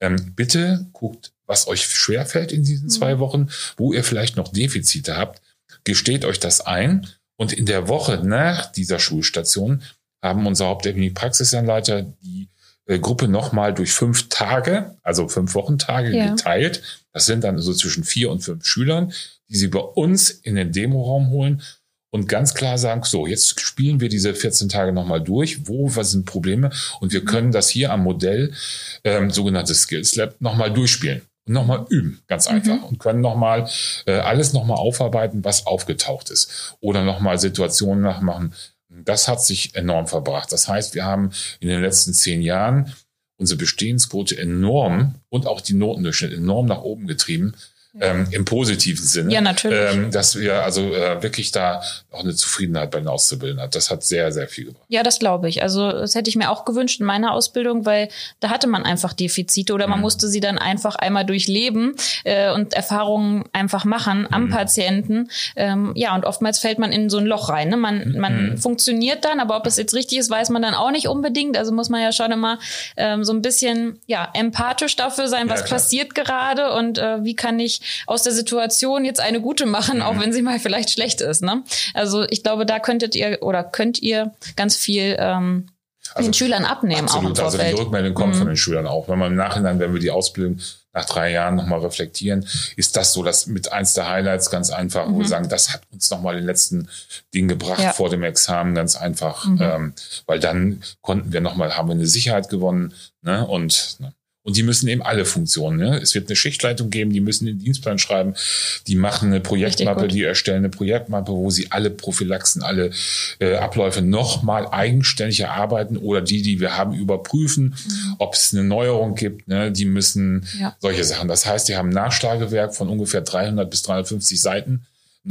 ähm, bitte guckt, was euch schwerfällt in diesen mhm. zwei Wochen, wo ihr vielleicht noch Defizite habt, gesteht euch das ein und in der Woche nach dieser Schulstation haben unser Hauptechnik Praxisanleiter die äh, Gruppe nochmal durch fünf Tage, also fünf Wochentage ja. geteilt. Das sind dann so zwischen vier und fünf Schülern, die sie bei uns in den Demoraum holen und ganz klar sagen, so, jetzt spielen wir diese 14 Tage nochmal durch. Wo, was sind Probleme? Und wir können das hier am Modell, ähm, sogenanntes Skills Lab, nochmal durchspielen und nochmal üben, ganz mhm. einfach. Mhm. Und können nochmal äh, alles nochmal aufarbeiten, was aufgetaucht ist. Oder nochmal Situationen nachmachen, das hat sich enorm verbracht. Das heißt, wir haben in den letzten zehn Jahren unsere Bestehensquote enorm und auch die Notendurchschnitt enorm nach oben getrieben ähm, im positiven Sinne. Ja, natürlich. Ähm, dass wir also äh, wirklich da auch eine Zufriedenheit bei den Auszubildenden hat. Das hat sehr, sehr viel gebracht. Ja, das glaube ich. Also das hätte ich mir auch gewünscht in meiner Ausbildung, weil da hatte man einfach Defizite oder man mhm. musste sie dann einfach einmal durchleben äh, und Erfahrungen einfach machen am mhm. Patienten. Ähm, ja, und oftmals fällt man in so ein Loch rein. Ne? Man, mhm. man funktioniert dann, aber ob es jetzt richtig ist, weiß man dann auch nicht unbedingt. Also muss man ja schon immer ähm, so ein bisschen ja empathisch dafür sein, was ja, passiert gerade und äh, wie kann ich aus der Situation jetzt eine gute machen, mhm. auch wenn sie mal vielleicht schlecht ist. Ne? Also ich glaube, da könntet ihr oder könnt ihr ganz viel ähm, also, den Schülern abnehmen. Absolut, also die Rückmeldung kommt mhm. von den Schülern auch. Wenn man im Nachhinein, wenn wir die Ausbildung nach drei Jahren nochmal reflektieren, ist das so das mit eins der Highlights ganz einfach, mhm. wo wir sagen, das hat uns nochmal den letzten Ding gebracht ja. vor dem Examen, ganz einfach, mhm. ähm, weil dann konnten wir nochmal, haben wir eine Sicherheit gewonnen ne? und ne? Und die müssen eben alle Funktionen. Ne? Es wird eine Schichtleitung geben, die müssen den Dienstplan schreiben, die machen eine Projektmappe, die erstellen eine Projektmappe, wo sie alle Prophylaxen, alle äh, Abläufe nochmal eigenständig erarbeiten oder die, die wir haben, überprüfen, mhm. ob es eine Neuerung gibt. Ne? Die müssen ja. solche Sachen. Das heißt, die haben ein Nachschlagewerk von ungefähr 300 bis 350 Seiten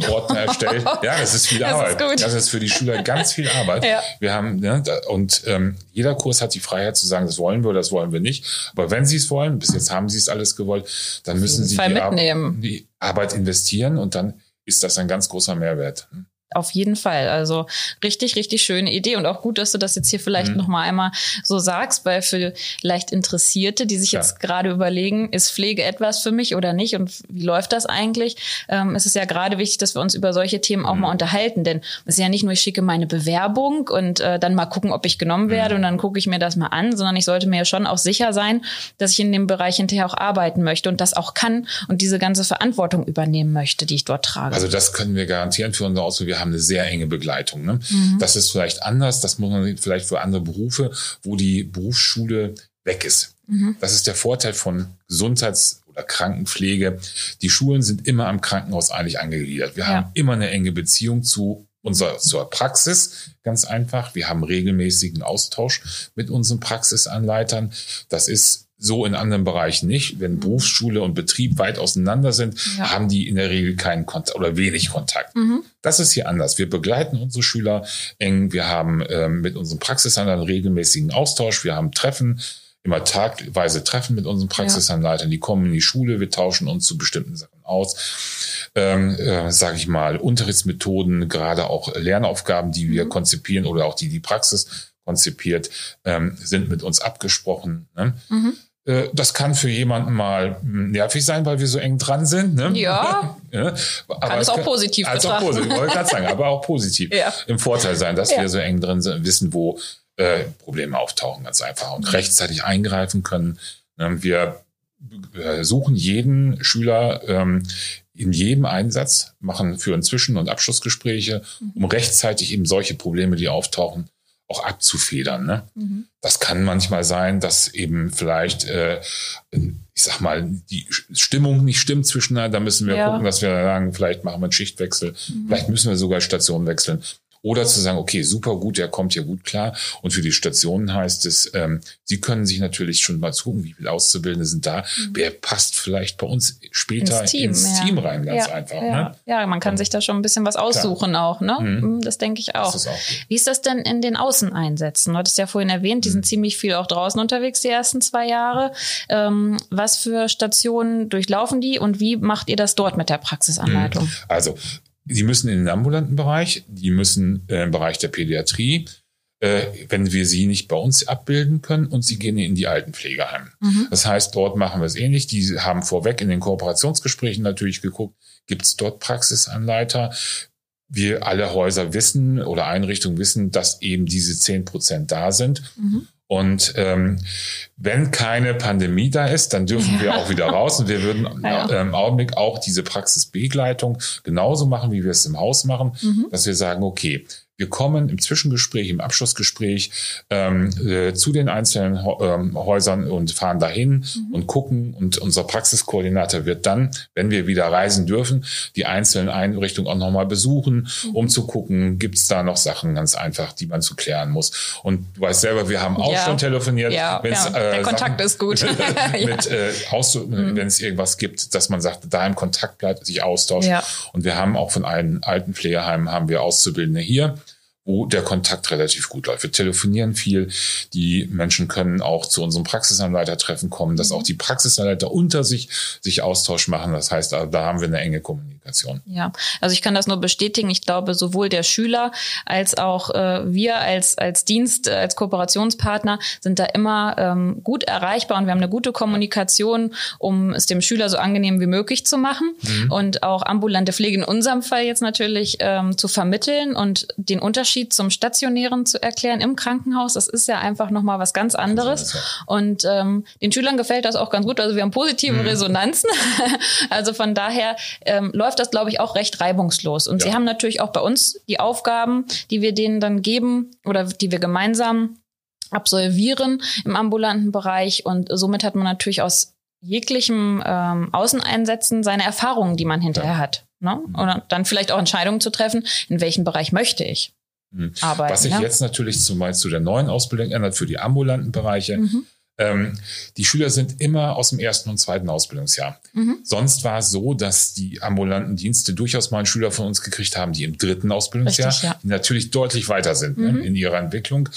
Ordner erstellt. Ja, das ist viel das Arbeit. Ist. Das ist für die Schüler ganz viel Arbeit. Ja. Wir haben ne, und ähm, jeder Kurs hat die Freiheit zu sagen, das wollen wir oder das wollen wir nicht. Aber wenn sie es wollen, bis jetzt haben sie es alles gewollt, dann müssen sie die, Ar die Arbeit investieren und dann ist das ein ganz großer Mehrwert. Auf jeden Fall. Also richtig, richtig schöne Idee und auch gut, dass du das jetzt hier vielleicht mhm. noch mal einmal so sagst, weil für leicht Interessierte, die sich ja. jetzt gerade überlegen, ist Pflege etwas für mich oder nicht und wie läuft das eigentlich? Ähm, es ist ja gerade wichtig, dass wir uns über solche Themen auch mhm. mal unterhalten, denn es ist ja nicht nur ich schicke meine Bewerbung und äh, dann mal gucken, ob ich genommen werde mhm. und dann gucke ich mir das mal an, sondern ich sollte mir ja schon auch sicher sein, dass ich in dem Bereich hinterher auch arbeiten möchte und das auch kann und diese ganze Verantwortung übernehmen möchte, die ich dort trage. Also das können wir garantieren für unser Ausbildung. Wir haben eine sehr enge Begleitung. Ne? Mhm. Das ist vielleicht anders, das muss man vielleicht für andere Berufe, wo die Berufsschule weg ist. Mhm. Das ist der Vorteil von Gesundheits- oder Krankenpflege. Die Schulen sind immer am Krankenhaus eigentlich angegliedert. Wir ja. haben immer eine enge Beziehung zu unserer, zur Praxis, ganz einfach. Wir haben regelmäßigen Austausch mit unseren Praxisanleitern. Das ist so in anderen Bereichen nicht. Wenn Berufsschule und Betrieb weit auseinander sind, ja. haben die in der Regel keinen Kontakt oder wenig Kontakt. Mhm. Das ist hier anders. Wir begleiten unsere Schüler eng. Wir haben ähm, mit unseren Praxisanleitern regelmäßigen Austausch. Wir haben Treffen immer tagweise Treffen mit unseren Praxisanleitern. Die kommen in die Schule, wir tauschen uns zu bestimmten Sachen aus. Ähm, äh, Sage ich mal, Unterrichtsmethoden, gerade auch Lernaufgaben, die wir mhm. konzipieren oder auch die die Praxis konzipiert, ähm, sind mit uns abgesprochen. Ne? Mhm. Äh, das kann für jemanden mal nervig sein, weil wir so eng dran sind. Ne? Ja. ja. Aber kann es auch positiv als auch positiv, wollte ich sagen, aber auch positiv ja. im Vorteil sein, dass ja. wir so eng drin sind, wissen, wo äh, Probleme auftauchen, ganz einfach und rechtzeitig eingreifen können. Ähm, wir suchen jeden Schüler ähm, in jedem Einsatz, machen für Zwischen- und Abschlussgespräche, um mhm. rechtzeitig eben solche Probleme, die auftauchen, auch abzufedern. Ne? Mhm. Das kann manchmal sein, dass eben vielleicht, äh, ich sag mal, die Stimmung nicht stimmt zwischen, da müssen wir ja. gucken, dass wir sagen, vielleicht machen wir einen Schichtwechsel, mhm. vielleicht müssen wir sogar Station wechseln. Oder zu sagen, okay, super gut, der kommt hier gut klar. Und für die Stationen heißt es, ähm, Sie können sich natürlich schon mal gucken, wie viele Auszubildende sind da. Mhm. Wer passt vielleicht bei uns später ins Team, ins ja. Team rein, ganz ja, einfach. Ja. Ne? ja, man kann Und, sich da schon ein bisschen was aussuchen klar. auch. Ne? Mhm. mhm das denke ich auch. auch wie ist das denn in den Außeneinsätzen? Du hattest ja vorhin erwähnt, die mhm. sind ziemlich viel auch draußen unterwegs die ersten zwei Jahre. Ähm, was für Stationen durchlaufen die und wie macht ihr das dort mit der Praxisanleitung? Mhm. Also die müssen in den ambulanten Bereich, die müssen äh, im Bereich der Pädiatrie, äh, wenn wir sie nicht bei uns abbilden können und sie gehen in die Altenpflegeheime. Mhm. Das heißt, dort machen wir es ähnlich. Die haben vorweg in den Kooperationsgesprächen natürlich geguckt, gibt es dort Praxisanleiter? Wir alle Häuser wissen oder Einrichtungen wissen, dass eben diese zehn Prozent da sind. Mhm. Und ähm, wenn keine Pandemie da ist, dann dürfen ja. wir auch wieder raus. Und wir würden ja. äh, im Augenblick auch diese Praxisbegleitung genauso machen, wie wir es im Haus machen, mhm. dass wir sagen, okay, wir kommen im Zwischengespräch, im Abschlussgespräch ähm, äh, zu den einzelnen ähm, Häusern und fahren dahin mhm. und gucken. Und unser Praxiskoordinator wird dann, wenn wir wieder reisen dürfen, die einzelnen Einrichtungen auch nochmal besuchen, mhm. um zu gucken, gibt es da noch Sachen ganz einfach, die man zu klären muss. Und du weißt selber, wir haben auch ja. schon telefoniert. Ja, ja. der äh, Kontakt ist gut. mit, äh, mhm. wenn es irgendwas gibt, dass man sagt, da im Kontakt bleibt, sich austauscht. Ja. Und wir haben auch von allen alten Pflegeheimen haben wir Auszubildende hier wo der Kontakt relativ gut läuft. Wir telefonieren viel. Die Menschen können auch zu unserem Praxisanleitertreffen kommen, dass mhm. auch die Praxisanleiter unter sich sich Austausch machen. Das heißt, da haben wir eine enge Kommunikation. Ja, also ich kann das nur bestätigen. Ich glaube, sowohl der Schüler als auch äh, wir als, als Dienst, äh, als Kooperationspartner sind da immer ähm, gut erreichbar und wir haben eine gute Kommunikation, um es dem Schüler so angenehm wie möglich zu machen mhm. und auch ambulante Pflege in unserem Fall jetzt natürlich ähm, zu vermitteln und den Unterschied Unterschied zum stationären zu erklären im Krankenhaus. Das ist ja einfach nochmal was ganz anderes. Und ähm, den Schülern gefällt das auch ganz gut. Also wir haben positive mhm. Resonanzen. also von daher ähm, läuft das, glaube ich, auch recht reibungslos. Und ja. sie haben natürlich auch bei uns die Aufgaben, die wir denen dann geben oder die wir gemeinsam absolvieren im ambulanten Bereich. Und somit hat man natürlich aus jeglichem ähm, Außeneinsätzen seine Erfahrungen, die man hinterher ja. hat. Ne? Und dann vielleicht auch Entscheidungen zu treffen, in welchem Bereich möchte ich. Mhm. Arbeiten, Was sich ja? jetzt natürlich zumeist zu der neuen Ausbildung ändert für die ambulanten Bereiche, mhm. Ähm, die Schüler sind immer aus dem ersten und zweiten Ausbildungsjahr. Mhm. Sonst war es so, dass die ambulanten Dienste durchaus mal einen Schüler von uns gekriegt haben, die im dritten Ausbildungsjahr Richtig, ja. natürlich deutlich weiter sind ne, mhm. ne, in ihrer Entwicklung.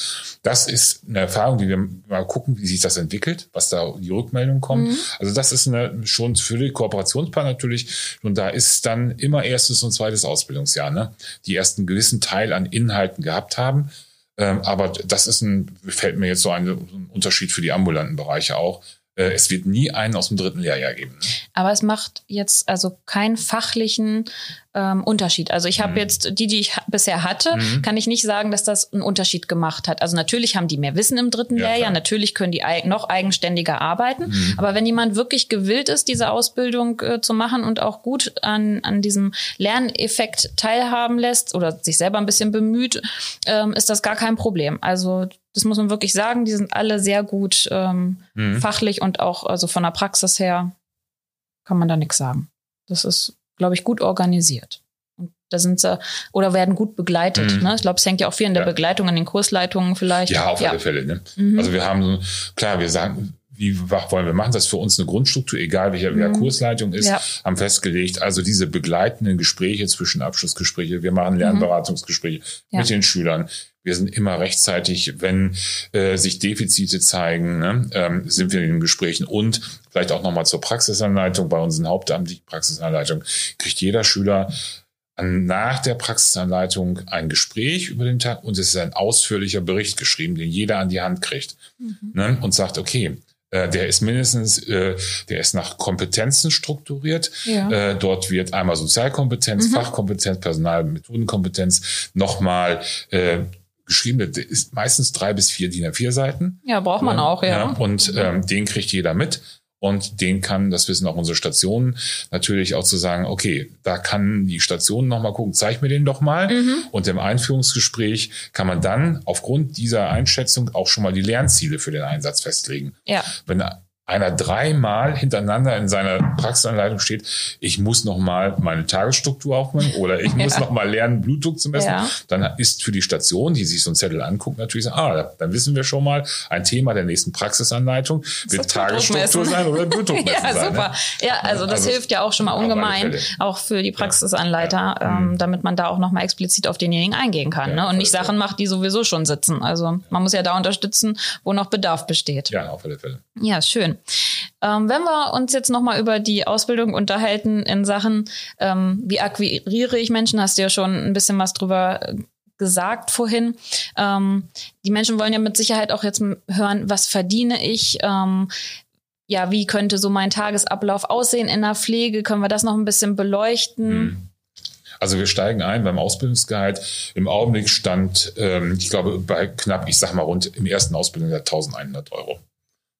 Das ist eine Erfahrung, die wir mal gucken, wie sich das entwickelt, was da die Rückmeldungen kommen. Mhm. Also das ist eine, schon für die Kooperationspartner natürlich. Und da ist dann immer erstes und zweites Ausbildungsjahr, ne, die ersten gewissen Teil an Inhalten gehabt haben. Ähm, aber das ist ein, fällt mir jetzt so ein, ein Unterschied für die ambulanten Bereiche auch. Äh, es wird nie einen aus dem dritten Lehrjahr geben. Ne? Aber es macht jetzt also keinen fachlichen ähm, Unterschied. Also ich habe mhm. jetzt die, die ich bisher hatte, mhm. kann ich nicht sagen, dass das einen Unterschied gemacht hat. Also natürlich haben die mehr Wissen im dritten ja, Lehrjahr, klar. natürlich können die noch eigenständiger arbeiten. Mhm. Aber wenn jemand wirklich gewillt ist, diese Ausbildung äh, zu machen und auch gut an, an diesem Lerneffekt teilhaben lässt oder sich selber ein bisschen bemüht, ähm, ist das gar kein Problem. Also das muss man wirklich sagen, die sind alle sehr gut ähm, mhm. fachlich und auch also von der Praxis her kann man da nichts sagen. Das ist glaube ich, gut organisiert. Und da sind sie oder werden gut begleitet. Mhm. Ne? Ich glaube, es hängt ja auch viel in der ja. Begleitung, an den Kursleitungen vielleicht. Ja, auf ja. alle Fälle. Ne? Mhm. Also wir haben, klar, wir sagen, wie wollen wir machen? Das ist für uns eine Grundstruktur, egal welcher, mhm. Kursleitung ist, ja. haben festgelegt. Also diese begleitenden Gespräche zwischen Abschlussgespräche, wir machen mhm. Lernberatungsgespräche ja. mit den Schülern. Wir sind immer rechtzeitig, wenn äh, sich Defizite zeigen, ne, ähm, sind wir in den Gesprächen und vielleicht auch nochmal zur Praxisanleitung. Bei unseren hauptamtlichen Praxisanleitungen kriegt jeder Schüler nach der Praxisanleitung ein Gespräch über den Tag und es ist ein ausführlicher Bericht geschrieben, den jeder an die Hand kriegt mhm. ne, und sagt, okay, äh, der ist mindestens, äh, der ist nach Kompetenzen strukturiert. Ja. Äh, dort wird einmal Sozialkompetenz, mhm. Fachkompetenz, Personal, Methodenkompetenz nochmal äh, geschrieben. Das ist meistens drei bis vier DIN A4 Seiten. Ja, braucht man auch, ja. ja und ähm, den kriegt jeder mit. Und den kann, das wissen auch unsere Stationen, natürlich auch zu sagen, okay, da kann die Station nochmal gucken, zeig mir den doch mal. Mhm. Und im Einführungsgespräch kann man dann aufgrund dieser Einschätzung auch schon mal die Lernziele für den Einsatz festlegen. Ja. Wenn einer dreimal hintereinander in seiner Praxisanleitung steht, ich muss noch mal meine Tagesstruktur aufmachen oder ich muss ja. noch mal lernen, Blutdruck zu messen, ja. dann ist für die Station, die sich so einen Zettel anguckt, natürlich so, ah, dann wissen wir schon mal, ein Thema der nächsten Praxisanleitung wird Tagesstruktur sein oder Blutdruck messen ja, sein. Super. Ne? Ja, also das also, hilft ja auch schon mal ungemein, auch für die Praxisanleiter, ähm, mhm. damit man da auch noch mal explizit auf denjenigen eingehen kann ne? und nicht Sachen macht, die sowieso schon sitzen. Also man muss ja da unterstützen, wo noch Bedarf besteht. Ja, auf alle Fälle. Ja, schön. Ähm, wenn wir uns jetzt nochmal über die Ausbildung unterhalten in Sachen, ähm, wie akquiriere ich Menschen, hast du ja schon ein bisschen was drüber gesagt vorhin. Ähm, die Menschen wollen ja mit Sicherheit auch jetzt hören, was verdiene ich? Ähm, ja, wie könnte so mein Tagesablauf aussehen in der Pflege? Können wir das noch ein bisschen beleuchten? Hm. Also wir steigen ein beim Ausbildungsgehalt. Im Augenblick stand, ähm, ich glaube, bei knapp, ich sag mal rund im ersten Ausbildungsjahr 1100 Euro.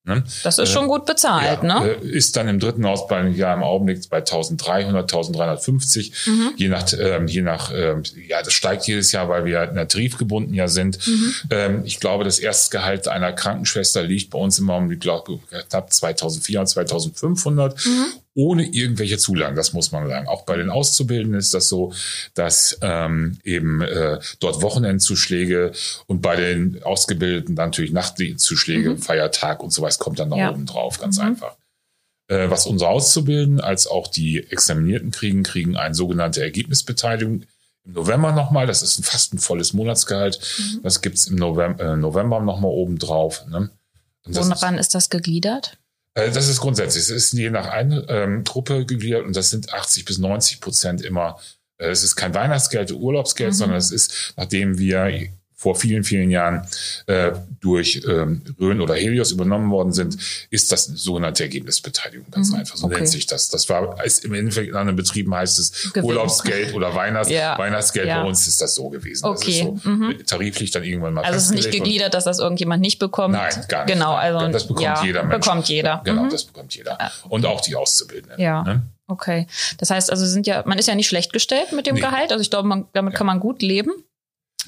Ne? Das ist äh, schon gut bezahlt, ja, ne? Äh, ist dann im dritten Ausbildungsjahr im Augenblick bei 1300, 1350, mhm. je nach, ähm, je nach, ähm, ja, das steigt jedes Jahr, weil wir in der tarifgebunden ja sind. Mhm. Ähm, ich glaube, das Erstgehalt einer Krankenschwester liegt bei uns im Augenblick, glaube knapp 2400, 2500. Mhm ohne irgendwelche Zulagen, das muss man sagen. Auch bei den Auszubildenden ist das so, dass ähm, eben äh, dort Wochenendzuschläge und bei den Ausgebildeten dann natürlich Nachtzuschläge, mhm. Feiertag und sowas kommt dann noch ja. oben drauf, ganz mhm. einfach. Äh, was unsere Auszubildenden als auch die Examinierten kriegen, kriegen eine sogenannte Ergebnisbeteiligung im November nochmal. Das ist ein fast ein volles Monatsgehalt. Mhm. Das gibt's im November, äh, November nochmal oben drauf. Ne? Woran ist, ist das gegliedert? Äh, das ist grundsätzlich. Es ist je nach einer ähm, Gruppe gegliedert und das sind 80 bis 90 Prozent immer. Äh, es ist kein Weihnachtsgeld, Urlaubsgeld, mhm. sondern es ist, nachdem wir vor vielen, vielen Jahren äh, durch ähm, Rhön oder Helios übernommen worden sind, ist das sogenannte Ergebnisbeteiligung. Ganz mhm. einfach, so okay. nennt sich das. Das war ist im Endeffekt in anderen Betrieben heißt es Gewinn. Urlaubsgeld oder Weihnachts ja. Weihnachtsgeld. Ja. Bei uns ist das so gewesen. Okay. Das ist so mhm. tariflich dann irgendwann mal Also es ist nicht gegliedert, dass das irgendjemand nicht bekommt. Nein, gar nicht. Genau, also das bekommt ja, jeder Mensch. Bekommt jeder. Genau, mhm. das bekommt jeder. Und auch die Auszubildenden. Ja. Ne? Okay. Das heißt also, sind ja, man ist ja nicht schlecht gestellt mit dem nee. Gehalt. Also ich glaube, man, damit kann man gut leben.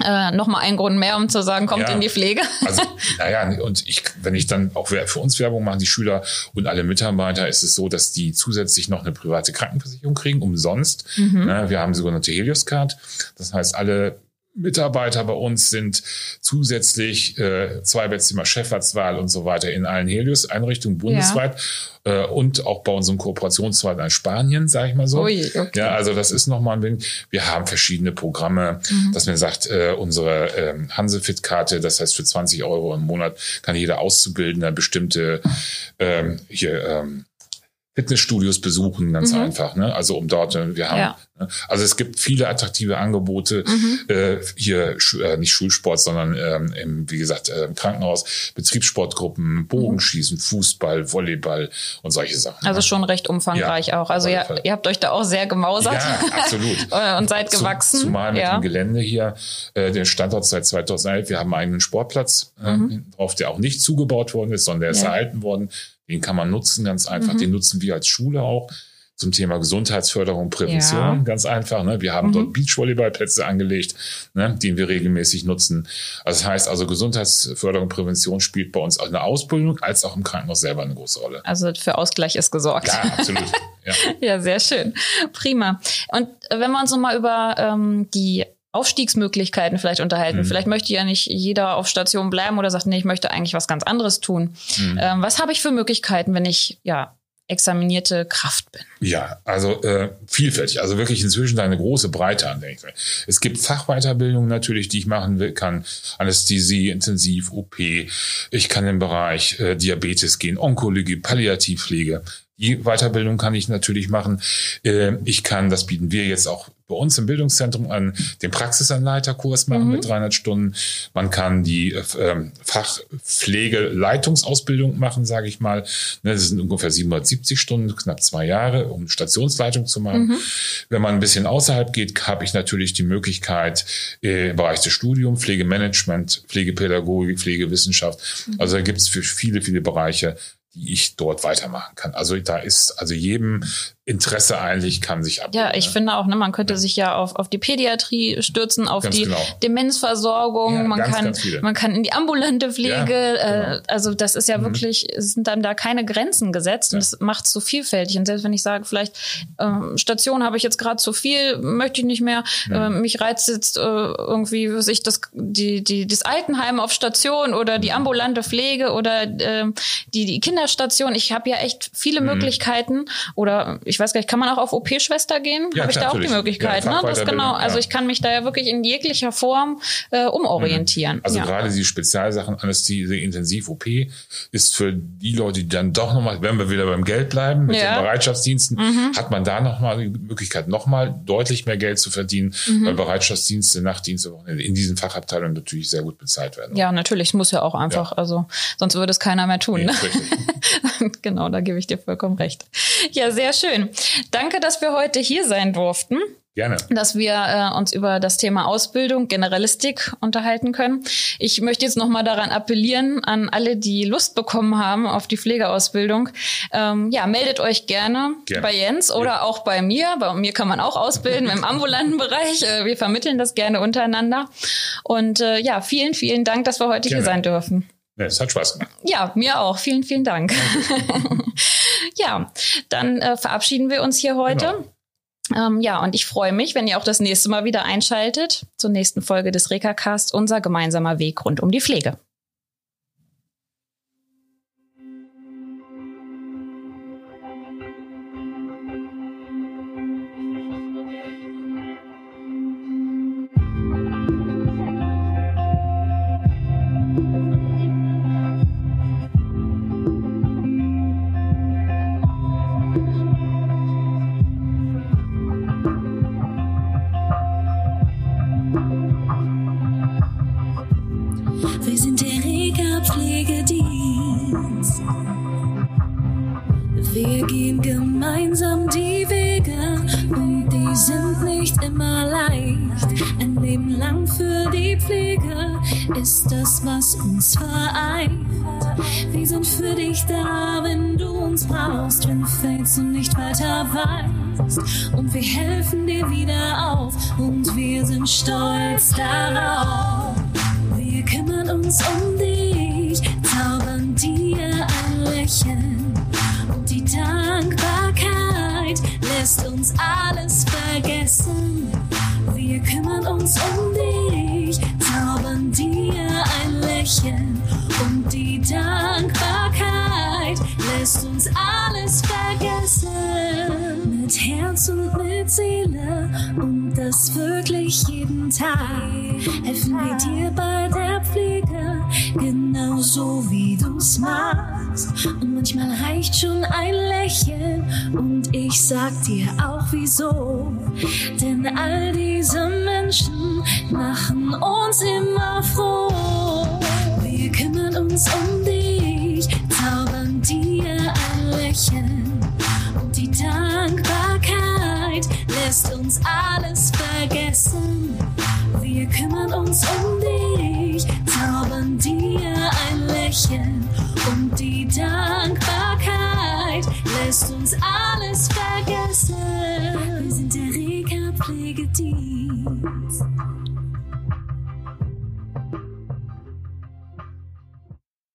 Äh, Nochmal ein Grund mehr, um zu sagen, kommt ja, in die Pflege. Also, naja, und ich, wenn ich dann auch für uns Werbung machen, die Schüler und alle Mitarbeiter, ist es so, dass die zusätzlich noch eine private Krankenversicherung kriegen, umsonst. Mhm. wir haben sogenannte Helios-Card. Das heißt, alle Mitarbeiter bei uns sind zusätzlich äh, zwei Bettzimmer Chefarztwahl und so weiter in allen Helios-Einrichtungen bundesweit ja. äh, und auch bei unserem Kooperationswahl in Spanien, sage ich mal so. Ui, okay. Ja, also das ist nochmal ein wenig. Wir haben verschiedene Programme, mhm. dass man sagt, äh, unsere äh, Hansefit-Karte, das heißt für 20 Euro im Monat kann jeder Auszubildender bestimmte ähm, hier ähm, Fitnessstudios besuchen, ganz mhm. einfach. Ne? Also um dort, äh, wir haben, ja. ne? also es gibt viele attraktive Angebote mhm. äh, hier, äh, nicht Schulsport, sondern ähm, im, wie gesagt, äh, im Krankenhaus, Betriebssportgruppen, Bogenschießen, mhm. Fußball, Volleyball und solche Sachen. Also ne? schon recht umfangreich ja, auch. Also ihr, ihr, habt euch da auch sehr gemausert. Ja, absolut. und seid gewachsen. Zumal mit ja. dem Gelände hier, äh, den Standort seit 2011, wir haben einen Sportplatz äh, mhm. drauf, der auch nicht zugebaut worden ist, sondern der ist erhalten worden. Den kann man nutzen, ganz einfach. Mhm. Den nutzen wir als Schule auch zum Thema Gesundheitsförderung, Prävention, ja. ganz einfach. Ne? Wir haben mhm. dort Beachvolleyballplätze angelegt, ne, die wir regelmäßig nutzen. Also das heißt also, Gesundheitsförderung, Prävention spielt bei uns auch in der Ausbildung als auch im Krankenhaus selber eine große Rolle. Also für Ausgleich ist gesorgt. Ja, absolut. Ja, ja sehr schön. Prima. Und wenn wir uns nochmal über ähm, die Aufstiegsmöglichkeiten vielleicht unterhalten. Mhm. Vielleicht möchte ja nicht jeder auf Station bleiben oder sagt, nee, ich möchte eigentlich was ganz anderes tun. Mhm. Ähm, was habe ich für Möglichkeiten, wenn ich ja examinierte Kraft bin? Ja, also äh, vielfältig, also wirklich inzwischen eine große Breite an Denken. Es gibt Fachweiterbildungen natürlich, die ich machen will, kann Anästhesie, Intensiv, OP. Ich kann im Bereich äh, Diabetes gehen, Onkologie, Palliativpflege. Die Weiterbildung kann ich natürlich machen. Äh, ich kann, das bieten wir jetzt auch bei uns im Bildungszentrum an, den Praxisanleiterkurs machen mhm. mit 300 Stunden. Man kann die äh, Fachpflegeleitungsausbildung machen, sage ich mal. Ne, das sind ungefähr 770 Stunden, knapp zwei Jahre, um Stationsleitung zu machen. Mhm. Wenn man ein bisschen außerhalb geht, habe ich natürlich die Möglichkeit äh, im Bereich des Studiums, Pflegemanagement, Pflegepädagogik, Pflegewissenschaft. Mhm. Also da gibt es für viele, viele Bereiche die ich dort weitermachen kann. Also da ist also jedem Interesse eigentlich kann sich ab. Ja, ich ne? finde auch, ne, man könnte ja. sich ja auf, auf die Pädiatrie stürzen, auf ganz die genau. Demenzversorgung, ja, man ganz, kann ganz man kann in die ambulante Pflege, ja, äh, genau. äh, also das ist ja mhm. wirklich, es sind dann da keine Grenzen gesetzt und das macht es so vielfältig. Und selbst wenn ich sage, vielleicht ähm, Station habe ich jetzt gerade zu viel, möchte ich nicht mehr, äh, mich reizt jetzt äh, irgendwie, was ich das die die das Altenheim auf Station oder die mhm. ambulante Pflege oder äh, die die Kinderstation. Ich habe ja echt viele mhm. Möglichkeiten oder ich weiß gar nicht, kann man auch auf OP-Schwester gehen? Ja, Habe ich da auch die Möglichkeit, ja, ne? Das genau. Also ich kann mich da ja wirklich in jeglicher Form äh, umorientieren. Mhm. Also ja. gerade die Spezialsachen Anästhesie, Intensiv-OP ist für die Leute, die dann doch nochmal, wenn wir wieder beim Geld bleiben, mit ja. den Bereitschaftsdiensten, mhm. hat man da nochmal die Möglichkeit, nochmal deutlich mehr Geld zu verdienen, mhm. weil Bereitschaftsdienste, Nachtdienste in diesen Fachabteilungen natürlich sehr gut bezahlt werden. Ja, natürlich. Muss ja auch einfach, also sonst würde es keiner mehr tun. Nee, ne? genau, da gebe ich dir vollkommen recht. Ja, sehr schön. Danke, dass wir heute hier sein durften. Gerne. Dass wir äh, uns über das Thema Ausbildung, Generalistik unterhalten können. Ich möchte jetzt nochmal daran appellieren, an alle, die Lust bekommen haben auf die Pflegeausbildung. Ähm, ja, meldet euch gerne, gerne. bei Jens oder ja. auch bei mir. Bei mir kann man auch ausbilden im ambulanten Bereich. Äh, wir vermitteln das gerne untereinander. Und äh, ja, vielen, vielen Dank, dass wir heute gerne. hier sein dürfen. Ja, es hat Spaß gemacht. Ja, mir auch. Vielen, vielen Dank. ja, dann äh, verabschieden wir uns hier heute. Genau. Ähm, ja, und ich freue mich, wenn ihr auch das nächste Mal wieder einschaltet zur nächsten Folge des Rekacast, unser gemeinsamer Weg rund um die Pflege. Was uns vereint. Wir sind für dich da, wenn du uns brauchst, wenn du fällst und nicht weiter weißt. Und wir helfen dir wieder auf und wir sind stolz darauf. Wir kümmern uns um dich, zaubern dir ein Lächeln und die Dankbarkeit lässt uns alles vergessen. Wir kümmern uns um dich, zaubern dir Lächeln und die Dankbarkeit lässt uns alles vergessen. Mit Herz und mit Seele und das wirklich jeden Tag helfen wir dir bei der Pflege, genauso wie du's machst. Und manchmal reicht schon ein Lächeln und ich sag dir auch wieso. Denn all diese Menschen machen uns immer froh. Wir kümmern uns um dich, zaubern dir ein Lächeln. Und die Dankbarkeit lässt uns alles vergessen. Wir kümmern uns um dich, zaubern dir ein Lächeln. Und die Dankbarkeit lässt uns alles vergessen. Wir sind der Rega-Pflegedienst.